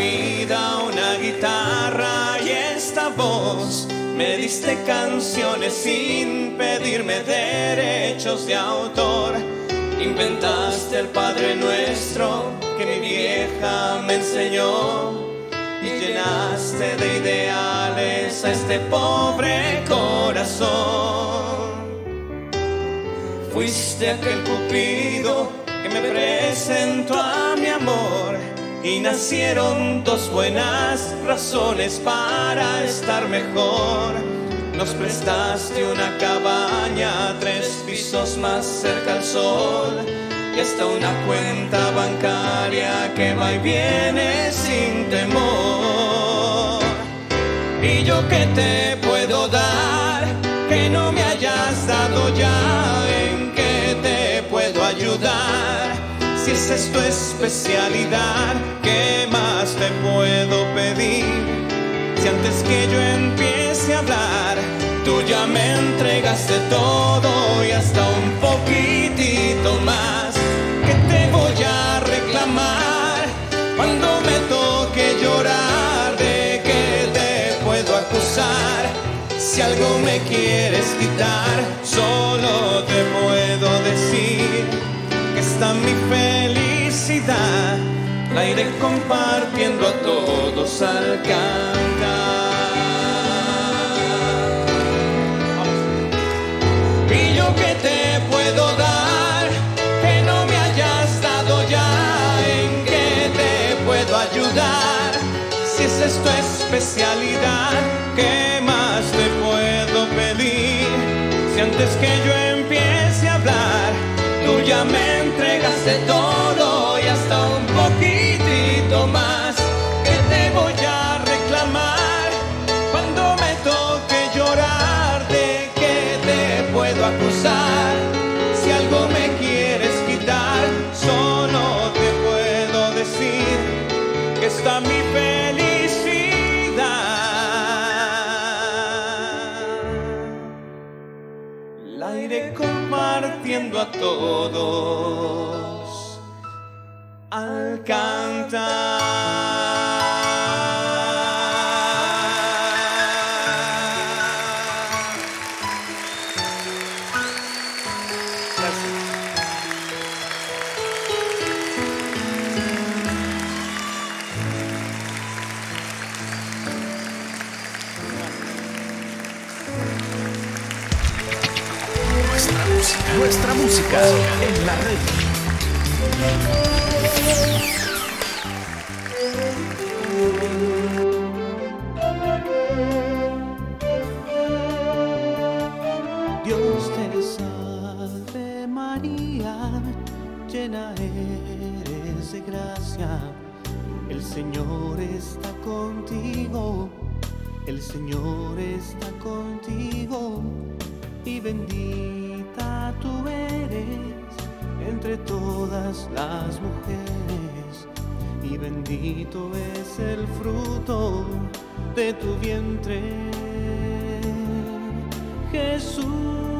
Vida, una guitarra y esta voz. Me diste canciones sin pedirme derechos de autor. Inventaste el Padre Nuestro que mi vieja me enseñó y llenaste de ideales a este pobre corazón. Fuiste aquel cupido que me presentó a mi amor y nacieron dos buenas razones para estar mejor. Nos prestaste una cabaña, tres pisos más cerca al sol y hasta una cuenta bancaria que va y viene sin temor. ¿Y yo qué te puedo dar que no me hayas dado ya? Si esa es tu especialidad, ¿qué más te puedo pedir? Si antes que yo empiece a hablar, Tú ya me entregaste todo y hasta un poquitito más que te voy a reclamar cuando me toque llorar de que te puedo acusar. Si algo me quieres quitar, solo te puedo decir está mi felicidad. La iré compartiendo a todos al cantar. Y yo que te puedo dar, que no me hayas dado ya, en que te puedo ayudar. Si es tu especialidad, ¿qué más te puedo pedir? Si antes que yo ya me entregaste todo a todos al cantar. Música en la red. Dios te salve María, llena eres de gracia, el Señor está contigo, el Señor está contigo, y tú eres entre todas las mujeres, y bendito es el fruto de tu vientre. Jesús.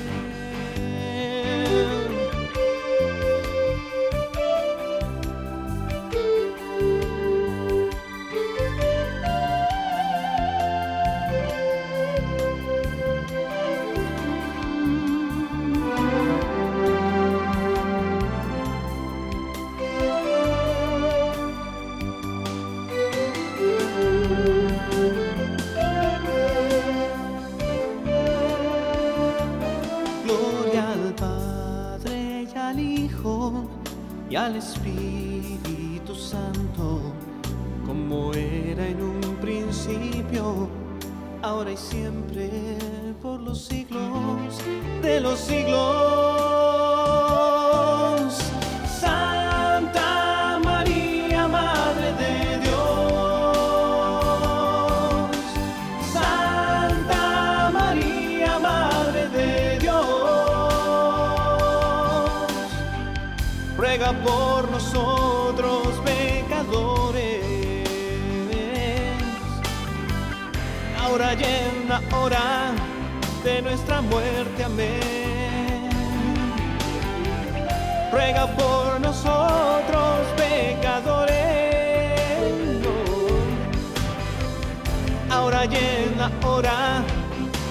Siempre,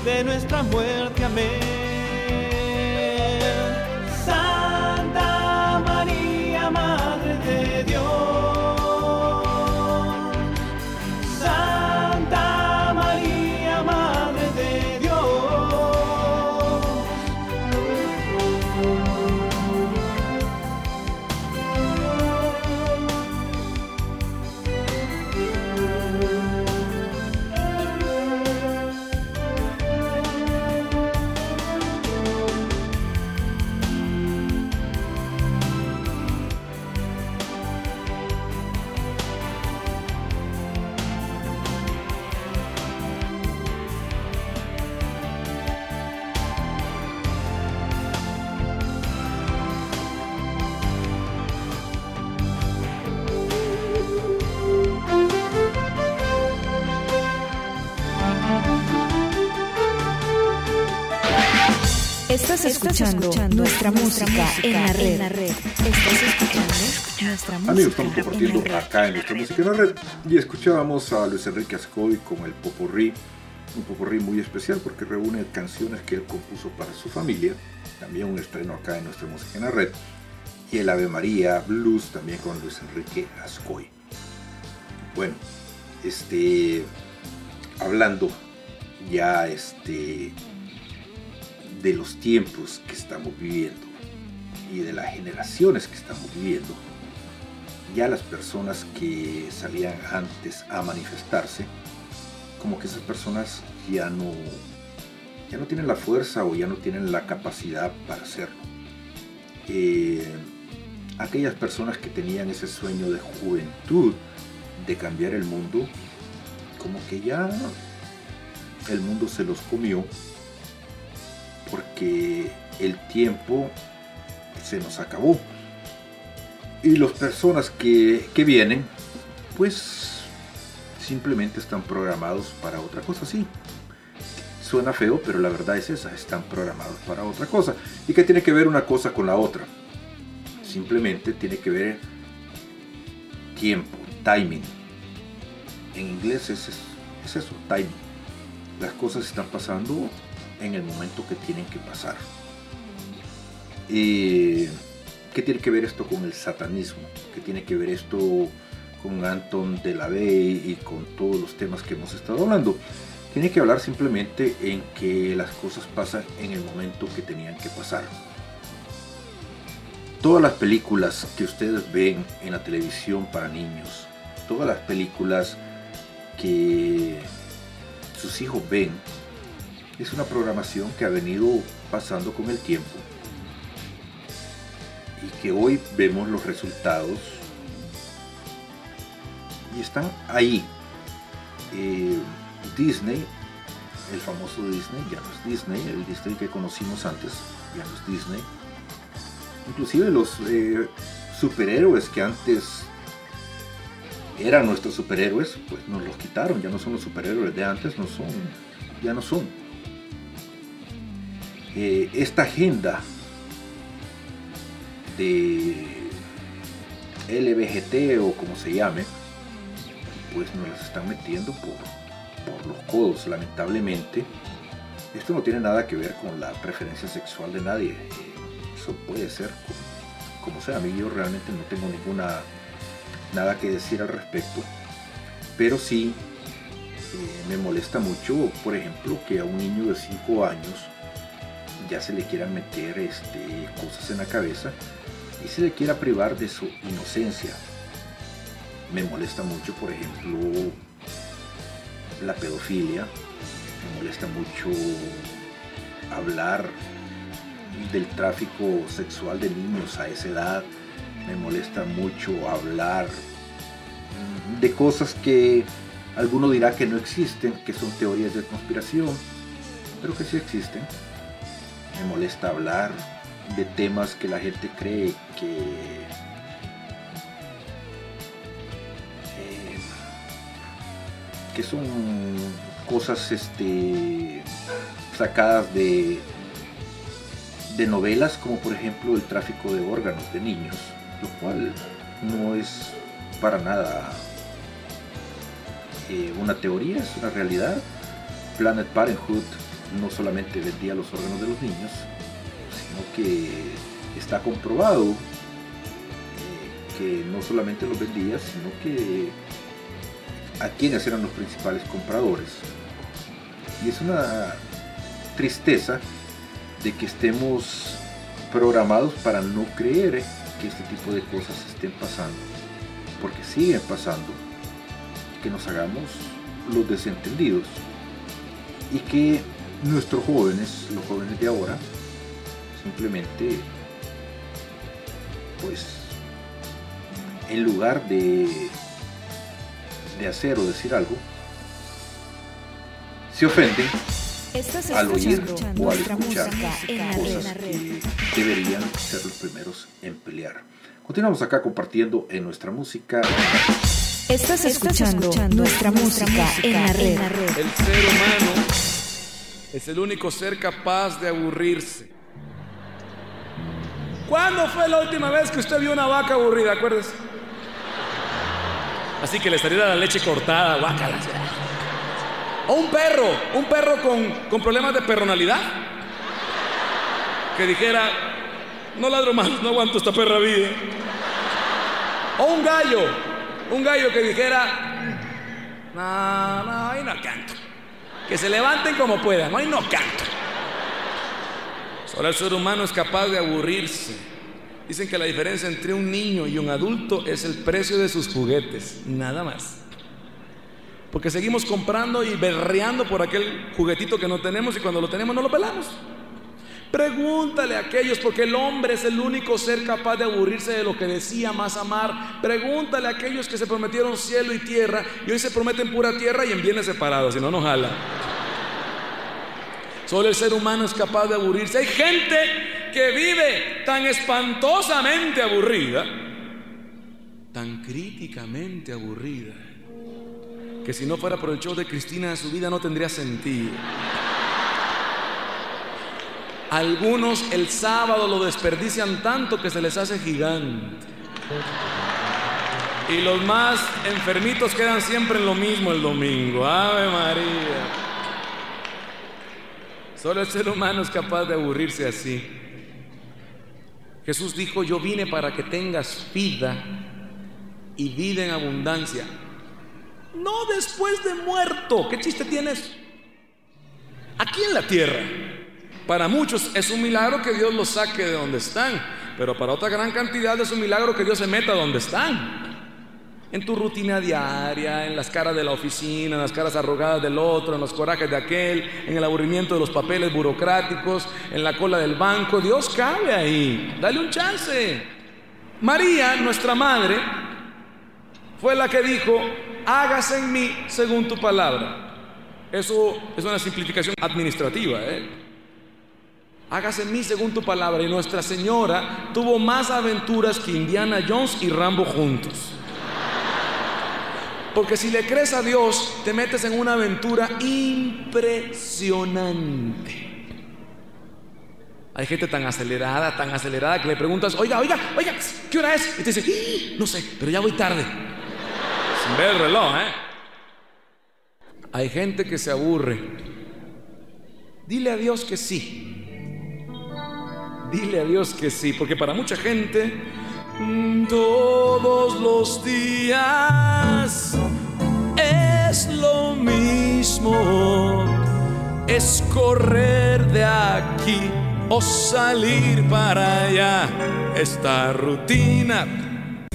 de nuestra muerte. Escuchando, nuestra, música, en la red. Estás escuchando nuestra música. Amigos, estamos compartiendo acá en nuestra música en la red y escuchábamos a Luis Enrique Ascoy con el Popurrí, un Popurrí muy especial porque reúne canciones que él compuso para su familia, también un estreno acá en nuestra música en la red, y el Ave María Blues también con Luis Enrique Ascoy. Bueno, este, hablando ya este, de los tiempos que estamos viviendo y de las generaciones que estamos viviendo, ya las personas que salían antes a manifestarse, como que esas personas ya no, ya no tienen la fuerza o ya no tienen la capacidad para hacerlo. Eh, aquellas personas que tenían ese sueño de juventud, de cambiar el mundo, como que ya el mundo se los comió porque el tiempo se nos acabó. Y las personas que, vienen, pues simplemente están programados para otra cosa, sí. Suena feo, pero la verdad es esa, están programados para otra cosa. ¿Y qué tiene que ver una cosa con la otra? Simplemente tiene que ver tiempo, timing. En inglés es, es eso, timing. Las cosas están pasando en el momento que tienen que pasar. Eh, ¿Qué tiene que ver esto con el satanismo? ¿Qué tiene que ver esto con Anton de la y con todos los temas que hemos estado hablando? Tiene que hablar simplemente en que las cosas pasan en el momento que tenían que pasar. Todas las películas que ustedes ven en la televisión para niños, todas las películas que sus hijos ven, es una programación que ha venido pasando con el tiempo y que hoy vemos los resultados y están ahí. Eh, Disney, el famoso Disney, ya no es Disney, el Disney que conocimos antes, ya no es Disney. Inclusive los eh, superhéroes que antes eran nuestros superhéroes, pues nos los quitaron, ya no son los superhéroes de antes, no son, ya no son. Eh, esta agenda de LBGT o como se llame, pues nos las están metiendo por, por los codos, lamentablemente. Esto no tiene nada que ver con la preferencia sexual de nadie. Eso puede ser como, sea. A mí yo realmente no tengo ninguna nada que decir al respecto. Pero sí eh, me molesta mucho, por ejemplo, que a un niño de 5 años ya se le quieran meter este, cosas en la cabeza y se le quiera privar de su inocencia. Me molesta mucho, por ejemplo, la pedofilia. Me molesta mucho hablar del tráfico sexual de niños a esa edad. Me molesta mucho hablar de cosas que alguno dirá que no existen, que son teorías de conspiración, pero que sí existen. Me molesta hablar de temas que la gente cree que que son cosas este sacadas de de novelas como por ejemplo el tráfico de órganos de niños lo cual no es para nada eh, una teoría es una realidad. Planet Parenthood no solamente vendía los órganos de los niños que está comprobado eh, que no solamente los vendía, sino que a quienes eran los principales compradores. Y es una tristeza de que estemos programados para no creer que este tipo de cosas estén pasando, porque siguen pasando, que nos hagamos los desentendidos y que nuestros jóvenes, los jóvenes de ahora, simplemente pues en lugar de de hacer o decir algo se ofenden al oír o al escuchar cosas que deberían ser los primeros en pelear. Continuamos acá compartiendo en nuestra música. Estás escuchando, nuestra, música, en, la red. El ser humano es el único ser capaz de aburrirse ¿Cuándo fue la última vez que usted vio una vaca aburrida? Acuérdese. Así que le saliera la leche cortada, guácala. O un perro, un perro con, con problemas de personalidad. Que dijera, no ladro más, no aguanto esta perra vida. O un gallo, un gallo que dijera, no, no, ahí no canto. Que se levanten como puedan, ahí no canto. Solo el ser humano es capaz de aburrirse. Dicen que la diferencia entre un niño y un adulto es el precio de sus juguetes, nada más. Porque seguimos comprando y berreando por aquel juguetito que no tenemos y cuando lo tenemos no lo pelamos. Pregúntale a aquellos, porque el hombre es el único ser capaz de aburrirse de lo que decía más amar. Pregúntale a aquellos que se prometieron cielo y tierra y hoy se prometen pura tierra y en bienes separados, si no nos jala. Solo el ser humano es capaz de aburrirse. Hay gente que vive tan espantosamente aburrida, tan críticamente aburrida, que si no fuera por el show de Cristina su vida no tendría sentido. Algunos el sábado lo desperdician tanto que se les hace gigante. Y los más enfermitos quedan siempre en lo mismo el domingo. Ave María. Solo el ser humano es capaz de aburrirse así. Jesús dijo, yo vine para que tengas vida y vida en abundancia. No después de muerto. ¿Qué chiste tienes? Aquí en la tierra. Para muchos es un milagro que Dios los saque de donde están, pero para otra gran cantidad es un milagro que Dios se meta donde están. En tu rutina diaria, en las caras de la oficina, en las caras arrogadas del otro, en los corajes de aquel, en el aburrimiento de los papeles burocráticos, en la cola del banco. Dios cabe ahí. Dale un chance. María, nuestra madre, fue la que dijo, hágase en mí según tu palabra. Eso es una simplificación administrativa. ¿eh? Hágase en mí según tu palabra. Y Nuestra Señora tuvo más aventuras que Indiana Jones y Rambo juntos. Porque si le crees a Dios, te metes en una aventura impresionante. Hay gente tan acelerada, tan acelerada que le preguntas, oiga, oiga, oiga, ¿qué hora es? Y te dice, "Ah, no sé, pero ya voy tarde. Sin ver el reloj, ¿eh? Hay gente que se aburre. Dile a Dios que sí. Dile a Dios que sí, porque para mucha gente mm, todos los días es lo mismo. Es correr de aquí o salir para allá. Esta rutina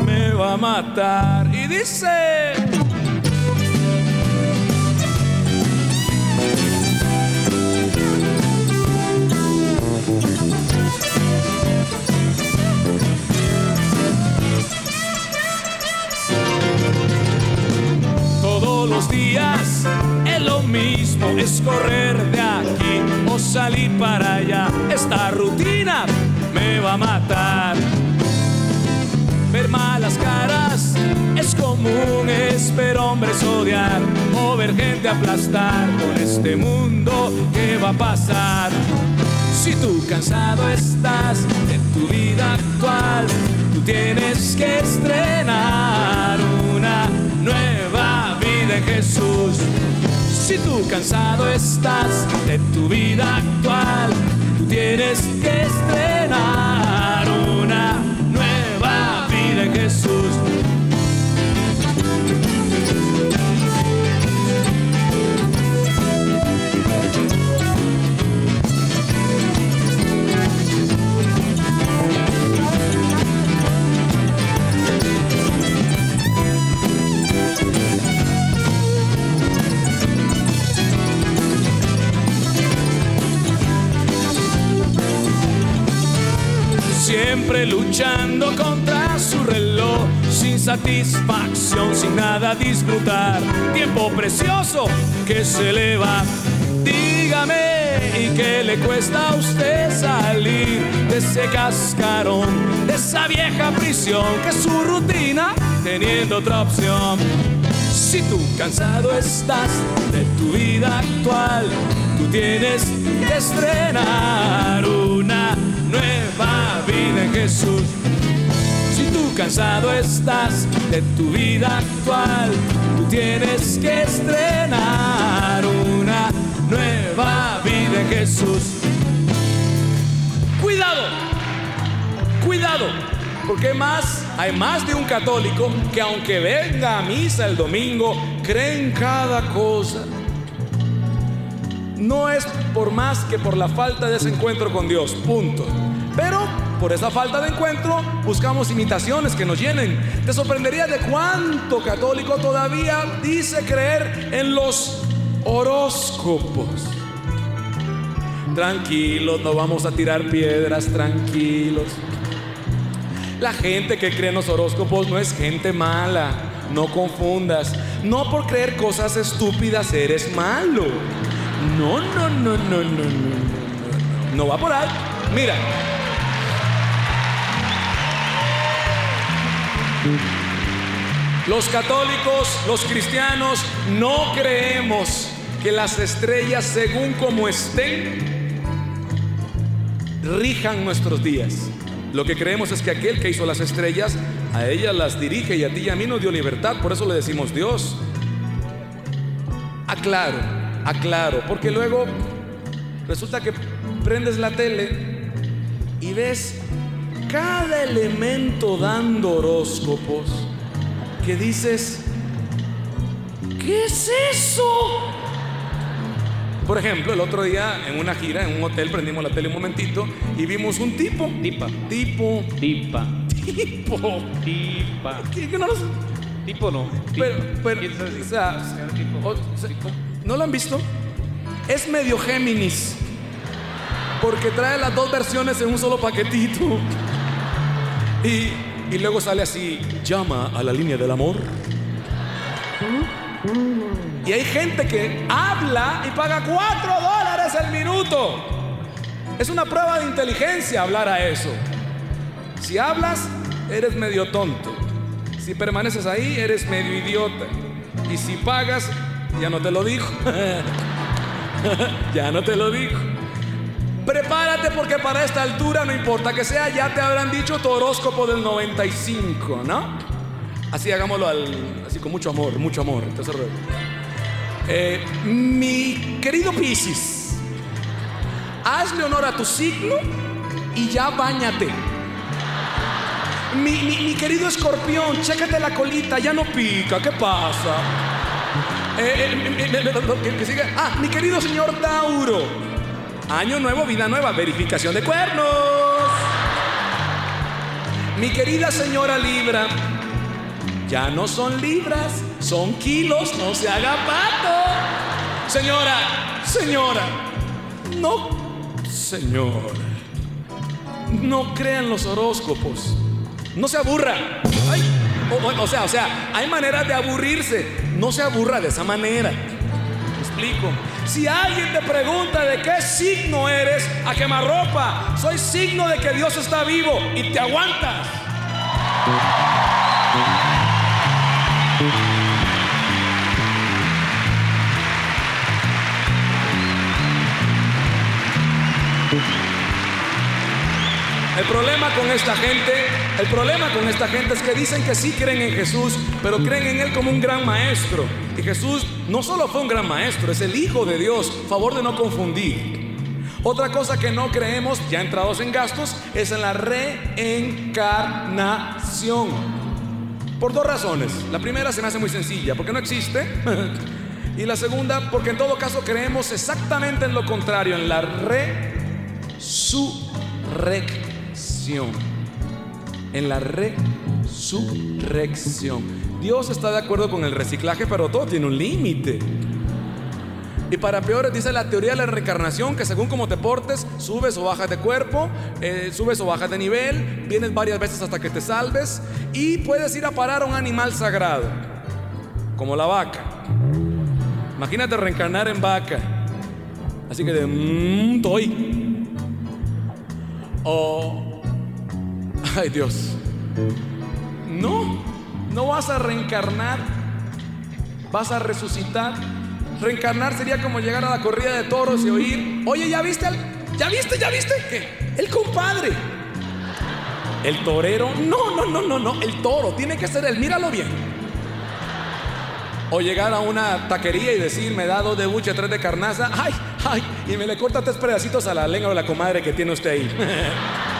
me va a matar. Y dice... Todos los días es lo mismo, es correr de aquí o salir para allá. Esta rutina me va a matar. Ver malas caras es común, es ver hombres odiar o ver gente aplastar con este mundo que va a pasar. Si tú cansado estás de tu vida actual, tú tienes que estrenar Jesús. Si tú cansado estás de tu vida actual, tú tienes que estrenar una Siempre luchando contra su reloj, sin satisfacción, sin nada disfrutar. Tiempo precioso que se eleva. Dígame, ¿y qué le cuesta a usted salir de ese cascarón, de esa vieja prisión que es su rutina, teniendo otra opción? Si tú cansado estás de tu vida actual, tú tienes que estrenar una nueva vida en Jesús. cansado estás de tu vida actual, tú tienes que estrenar una nueva vida en Jesús. Cuidado, cuidado, porque más, hay más de un católico que aunque venga a misa el domingo, cree en cada cosa. No es por más que por la falta de ese encuentro con Dios, punto. Pero por esa falta de encuentro buscamos imitaciones que nos llenen. Te sorprendería de cuánto católico todavía dice creer en los horóscopos. Tranquilos, no vamos a tirar piedras, tranquilos. La gente que cree en los horóscopos no es gente mala, no confundas. No por creer cosas estúpidas eres malo. No, no, no, no, no, no, no, no. Va por ahí. Mira. Los católicos, los cristianos, no creemos que las estrellas, según como estén, rijan nuestros días. Lo que creemos es que aquel que hizo las estrellas, a ellas las dirige y a ti y a mí nos dio libertad, por eso le decimos Dios. Aclaro, aclaro, porque luego resulta que prendes la tele y ves cada elemento dando horóscopos que dices, ¿qué es eso? Por ejemplo, el otro día en una gira, en un hotel, prendimos la tele un momentito y vimos un tipo. Tipa. Tipo. Tipa. Tipo. Tipa. ¿Qué, qué no lo sé? Tipo no. Pero, pero, o sea, o- o sea, ¿no lo han visto? Es medio Géminis. Porque trae las dos versiones en un solo paquetito. Y, y luego sale así, llama a la línea del amor. Y hay gente que habla y paga 4 dólares el minuto. Es una prueba de inteligencia hablar a eso. Si hablas, eres medio tonto. Si permaneces ahí, eres medio idiota. Y si pagas, ya no te lo dijo. ya no te lo dijo. Prepárate porque para esta altura, no importa que sea, ya te habrán dicho tu horóscopo del 95, ¿no? Así hagámoslo al, así con mucho amor, mucho amor. Entonces, eh, mi querido Piscis, hazle honor a tu signo y ya bañate. Mi, querido escorpión, chécate la colita, ya no pica, ¿qué pasa? Que- que siga. Ah, mi querido señor Tauro, año nuevo, vida nueva, verificación de cuernos. Mi querida señora Libra, ya no son libras, son kilos, no se haga pato. Señora, señora, no, señora, no crean los horóscopos. No se aburra. O sea, o sea, hay maneras de aburrirse. No se aburra de esa manera. ¿Me explico? Si alguien te pregunta de qué signo eres, a quemarropa, soy signo de que Dios está vivo y te aguantas. El problema con esta gente, el problema con esta gente es que dicen que sí creen en Jesús, pero creen en Él como un gran maestro. Y Jesús no solo fue un gran maestro, es el Hijo de Dios. Favor de no confundir. Otra cosa que no creemos, ya entrados en gastos, es en la reencarnación. Por dos razones. La primera se me hace muy sencilla, porque no existe. y la segunda, porque en todo caso creemos exactamente en lo contrario, en la resurrección. En la resurrección. Dios está de acuerdo con el reciclaje, pero todo tiene un límite. Y para peores dice la teoría de la reencarnación que según como te portes, subes o bajas de cuerpo, eh, subes o bajas de nivel, vienes varias veces hasta que te salves y puedes ir a parar a un animal sagrado, como la vaca. Imagínate reencarnar en vaca. Así que de mmm, toy. O ay Dios. No, no vas a reencarnar. Vas a resucitar. Reencarnar sería como llegar a la corrida de toros y oír, oye, ¿ya viste? al- ¿Ya viste? ¿Ya viste? ¿Qué? El compadre. El torero, no, no, no, no, no, el toro, tiene que ser él, míralo bien. O llegar a una taquería y decir, me da dos de buche, tres de carnaza, ay, ay, y me le corta tres pedacitos a la lengua de la comadre que tiene usted ahí.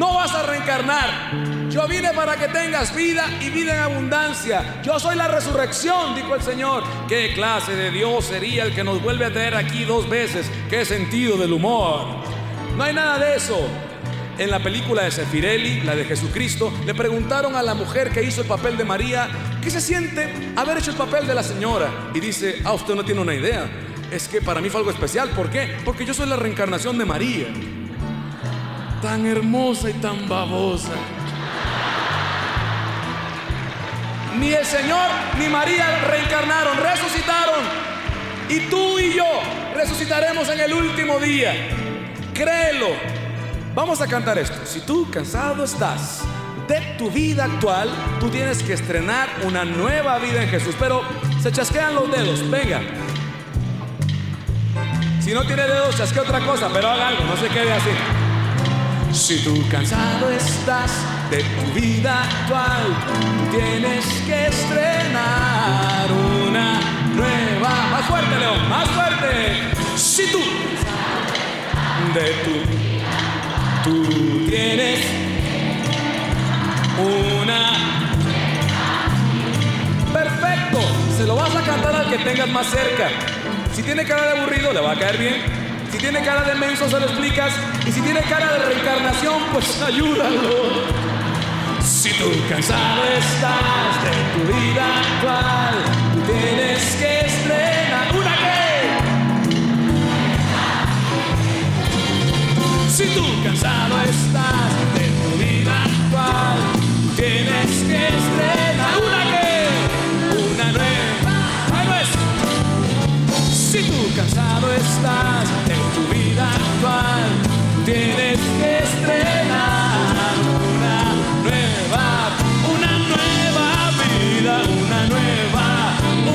No vas a reencarnar. Yo vine para que tengas vida y vida en abundancia. Yo soy la resurrección, dijo el Señor. ¿Qué clase de Dios sería el que nos vuelve a traer aquí dos veces? ¿Qué sentido del humor? No hay nada de eso. En la película de Sefirelli, la de Jesucristo, le preguntaron a la mujer que hizo el papel de María, ¿qué se siente haber hecho el papel de la señora? Y dice, ah, usted no tiene una idea. Es que para mí fue algo especial. ¿Por qué? Porque yo soy la reencarnación de María tan hermosa y tan babosa. Ni el Señor ni María reencarnaron, resucitaron. Y tú y yo resucitaremos en el último día. Créelo. Vamos a cantar esto. Si tú cansado estás de tu vida actual, tú tienes que estrenar una nueva vida en Jesús. Pero se chasquean los dedos. Venga. Si no tiene dedos, chasquea otra cosa, pero haga algo, no se quede así. Si tú cansado estás de tu vida actual, tienes que estrenar una nueva. Más fuerte, León, más fuerte. Si tú de tu, tú tienes una. Perfecto, se lo vas a cantar al que tengas más cerca. Si tiene cara de aburrido, le va a caer bien. Si tiene cara de menso, se lo explicas. Y si tiene cara de reencarnación, pues ayúdalo. Si tú cansado estás de tu vida actual, tú tienes que estrenar una que. Si tú cansado estás de tu vida actual, tienes que estrenar una que. Una nueva. Ahí no es. Si tú cansado estás actual, tienes que estrenar una nueva, una nueva vida, una nueva,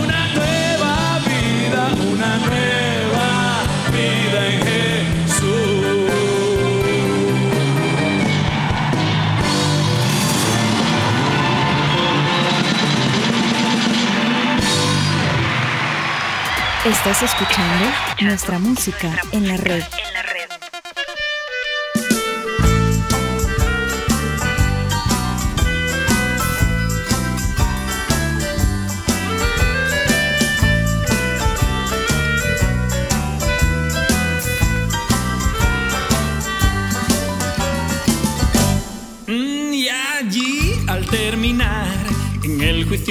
una nueva vida, una nueva vida en Jesús. Estás escuchando nuestra música en la red.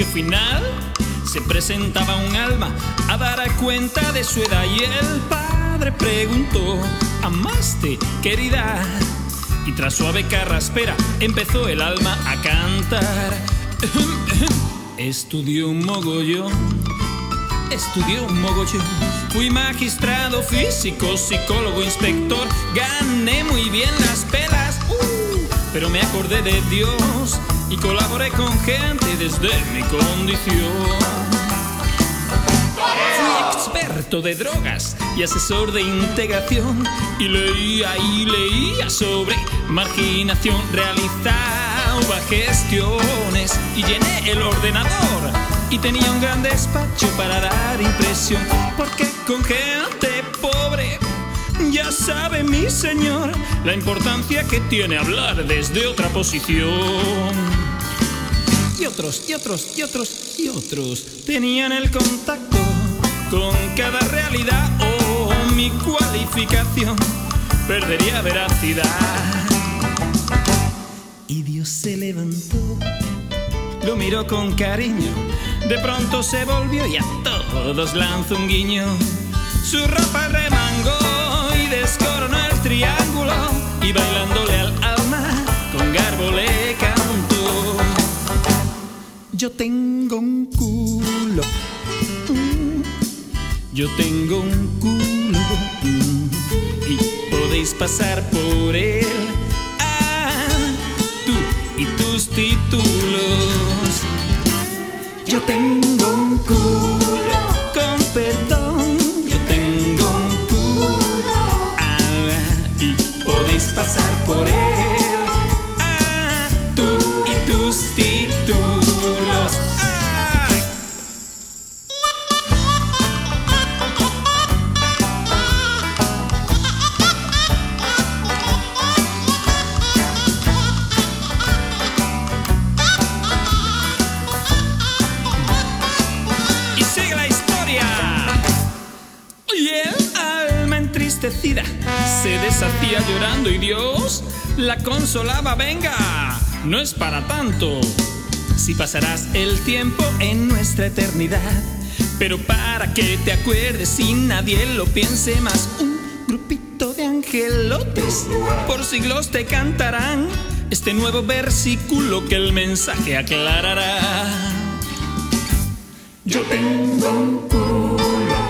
Final, se presentaba un alma a dar cuenta de su edad y el padre preguntó, ¿amaste, querida? Y tras suave carraspera empezó el alma a cantar. Estudió un mogollón, estudió un mogollón. Fui magistrado, físico, psicólogo, inspector. Gané muy bien las pelas, uh, pero me acordé de Dios y colaboré con gente desde mi condición. Fui experto de drogas y asesor de integración y leía y leía sobre marginación. Realizaba gestiones y llené el ordenador y tenía un gran despacho para dar impresión porque con gente sabe mi señor la importancia que tiene hablar desde otra posición. Y otros, y otros, y otros, y otros tenían el contacto con cada realidad o mi cualificación perdería veracidad. Y Dios se levantó, lo miró con cariño, de pronto se volvió y a todos lanzó un guiño. Su ropa remangó triángulo y bailándole al alma con garbo le cantó. Yo tengo un culo, mm, yo tengo un culo mm, y podéis pasar por él. Ah, tú y tus títulos. Yo tengo un culo por él. Venga, no es para tanto. Si pasarás el tiempo en nuestra eternidad, pero para que te acuerdes y nadie lo piense más, un grupito de angelotes por siglos te cantarán este nuevo versículo que el mensaje aclarará. Yo tengo un culo.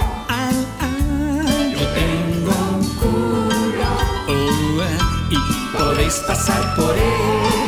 Podéis pasar por él.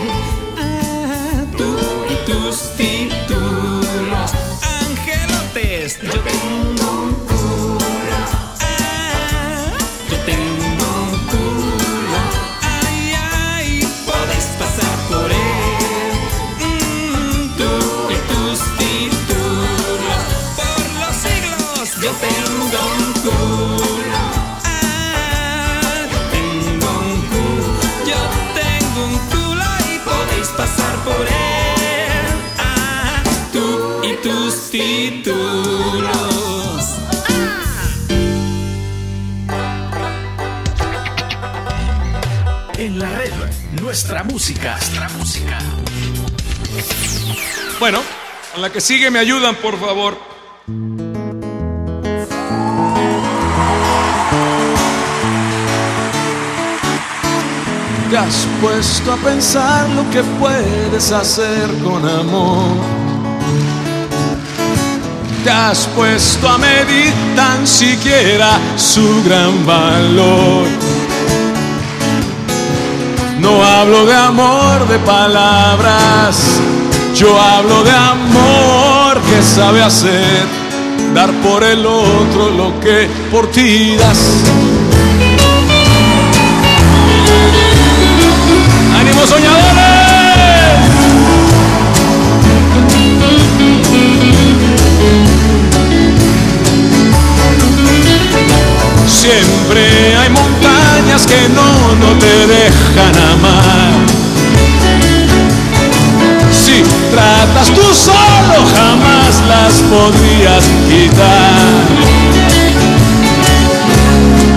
Nuestra música. Nuestra música. Bueno, a la que sigue me ayudan, por favor. Te has puesto a pensar lo que puedes hacer con amor. Te has puesto a medir tan siquiera su gran valor. No hablo de amor de palabras, yo hablo de amor que sabe hacer, dar por el otro lo que por ti das. ¡Ánimo soñadores! Siempre hay que no, no te dejan amar. Si tratas tú solo, jamás las podrías quitar.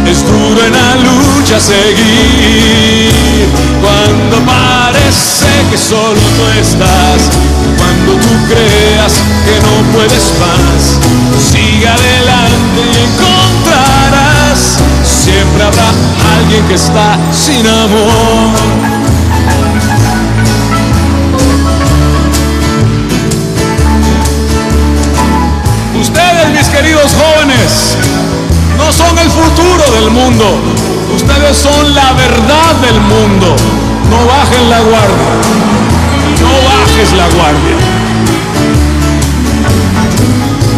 Es duro en la lucha seguir cuando parece que solo tú estás. Cuando tú creas que no puedes más, sigue adelante y encontrarás. Siempre habrá alguien que está sin amor. Ustedes, mis queridos jóvenes, no son el futuro del mundo. Ustedes son la verdad del mundo. No bajen la guardia. No bajes la guardia.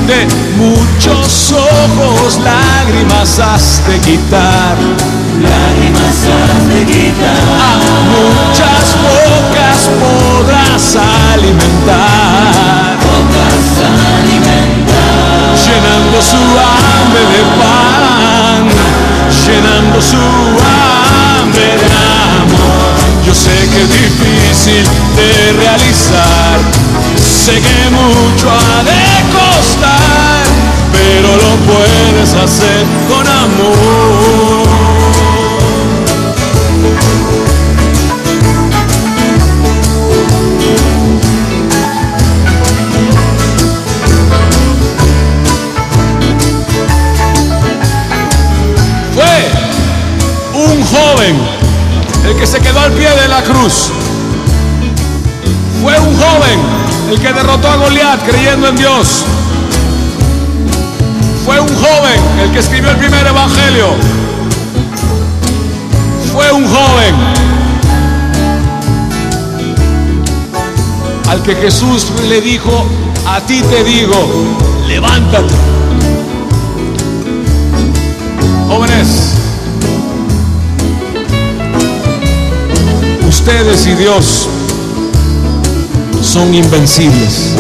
De muchos ojos lágrimas has de quitar. Lágrimas has de quitar. A muchas bocas podrás alimentar. Podrás alimentar. Llenando su hambre de pan. Llenando su hambre de amor. Yo sé que es difícil de realizar. Sé que mucho ha de costar, pero lo puedes hacer con amor. Fue un joven el que se quedó al pie de la cruz. Fue un joven el que derrotó a Goliat creyendo en Dios. Fue un joven el que escribió el primer evangelio. Fue un joven al que Jesús le dijo, a ti te digo, levántate. Jóvenes, ustedes y Dios son invencibles.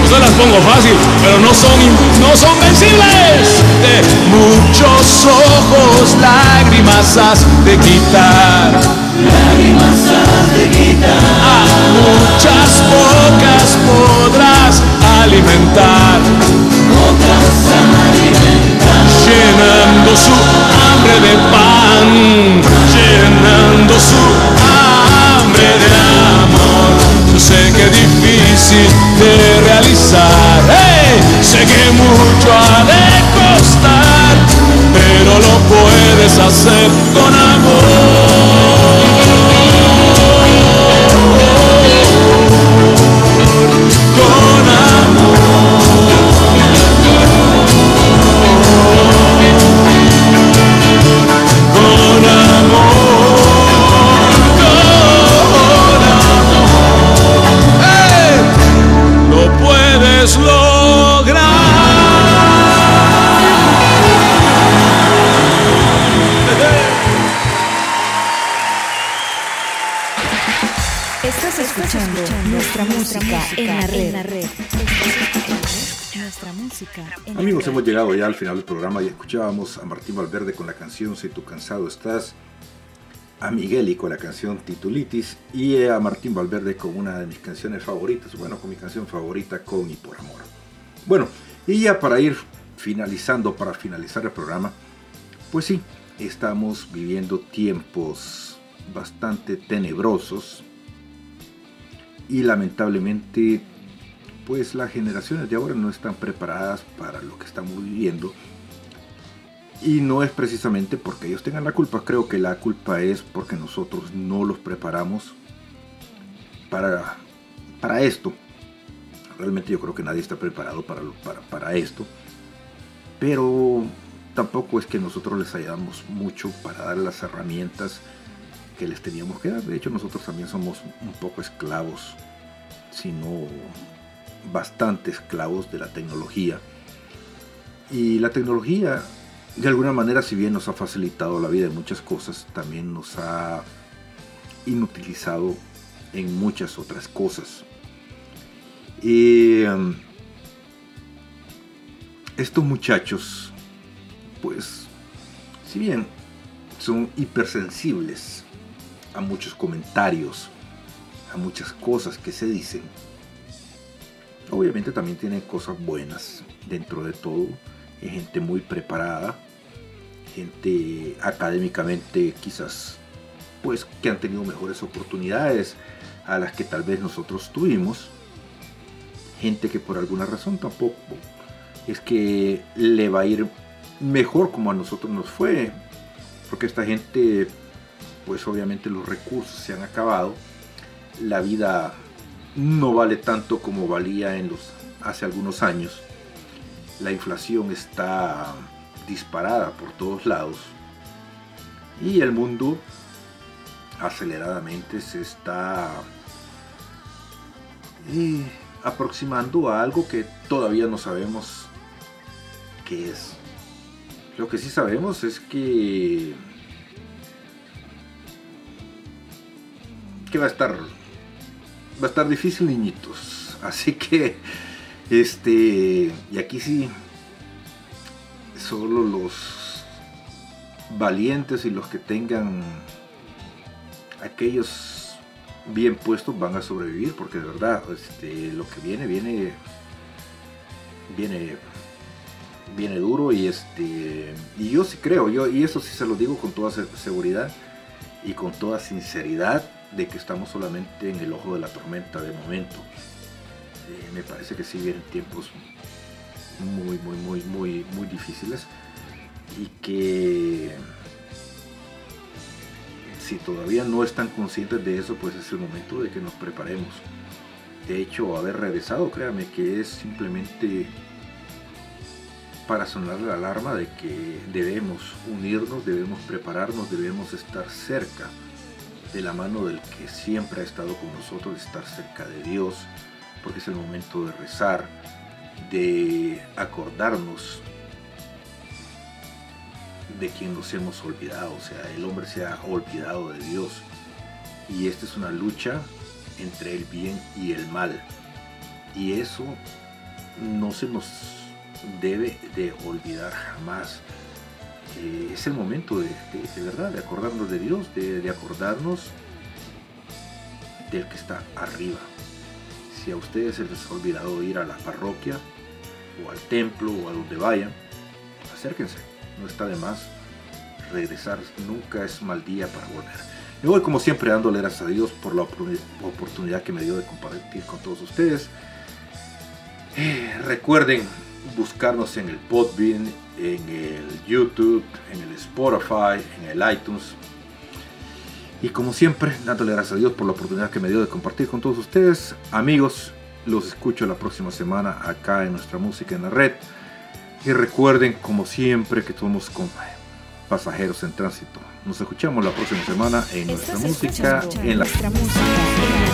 No se las pongo fácil, pero no son, no son vencibles. De muchos ojos, lágrimas has de quitar. Lágrimas has de quitar. A muchas bocas podrás alimentar. Bocas alimentar. Llenando su hambre de pan. Llenando su nombre del amor. Yo sé que es difícil de realizar, sé que mucho ha de costar, pero lo puedes hacer con amor. Ya al final del programa y escuchábamos a Martín Valverde con la canción Si tú cansado estás, a Migueli con la canción Titulitis y a Martín Valverde con una de mis canciones favoritas, bueno, con mi canción favorita, Con y por amor. Bueno, y ya para ir finalizando, para finalizar el programa, pues sí, estamos viviendo tiempos bastante tenebrosos y lamentablemente pues las generaciones de ahora no están preparadas para lo que estamos viviendo y no es precisamente porque ellos tengan la culpa, creo que la culpa es porque nosotros no los preparamos para, para esto. Realmente yo creo que nadie está preparado para, para, para esto, pero tampoco es que nosotros les ayudamos mucho para dar las herramientas que les teníamos que dar. De hecho, nosotros también somos un poco esclavos, sino bastante esclavos de la tecnología. Y la tecnología, de alguna manera, si bien nos ha facilitado la vida en muchas cosas, también nos ha inutilizado en muchas otras cosas. Y em, estos muchachos, pues, si bien son hipersensibles a muchos comentarios, a muchas cosas que se dicen, obviamente también tienen cosas buenas dentro de todo. Hay gente muy preparada, gente académicamente quizás pues que han tenido mejores oportunidades a las que tal vez nosotros tuvimos. Gente que por alguna razón tampoco es que le va a ir mejor como a nosotros nos fue. Porque esta gente, pues obviamente los recursos se han acabado. La vida no vale tanto como valía en los hace algunos años. La inflación está disparada por todos lados. Y el mundo aceleradamente se está eh, aproximando a algo que todavía no sabemos qué es. Lo que sí sabemos es que que va a estar va a estar difícil niñitos. Así que este y aquí sí solo los valientes y los que tengan aquellos bien puestos van a sobrevivir porque de verdad este, lo que viene viene viene viene duro y este y yo sí creo yo y eso sí se lo digo con toda se- seguridad y con toda sinceridad de que estamos solamente en el ojo de la tormenta de momento Eh, me parece que sí vienen tiempos muy muy muy muy muy difíciles y que si todavía no están conscientes de eso, pues es el momento de que nos preparemos. De hecho, haber regresado, créame que es simplemente para sonar la alarma de que debemos unirnos, debemos prepararnos, debemos estar cerca de la mano del que siempre ha estado con nosotros, estar cerca de Dios, porque es el momento de rezar, de acordarnos de quien nos hemos olvidado, o sea, el hombre se ha olvidado de Dios. Y esta es una lucha entre el bien y el mal. Y eso no se nos debe de olvidar jamás. Eh, es el momento de, de- verdad, de acordarnos de Dios, de, acordarnos del que está arriba. Si a ustedes les ha olvidado ir a la parroquia o al templo o a donde vayan, acérquense, no está de más regresar, nunca es mal día para volver. Me voy como siempre dándole gracias a Dios por la opor- oportunidad que me dio de compartir con todos ustedes. Eh, recuerden buscarnos en el Podbean, en el YouTube, en el Spotify, en el iTunes. Y como siempre, dándole gracias a Dios por la oportunidad que me dio de compartir con todos ustedes. Amigos, los escucho la próxima semana acá en nuestra música en la red. Y recuerden, como siempre, que somos pasajeros en tránsito. Nos escuchamos la próxima semana en nuestra música en la red.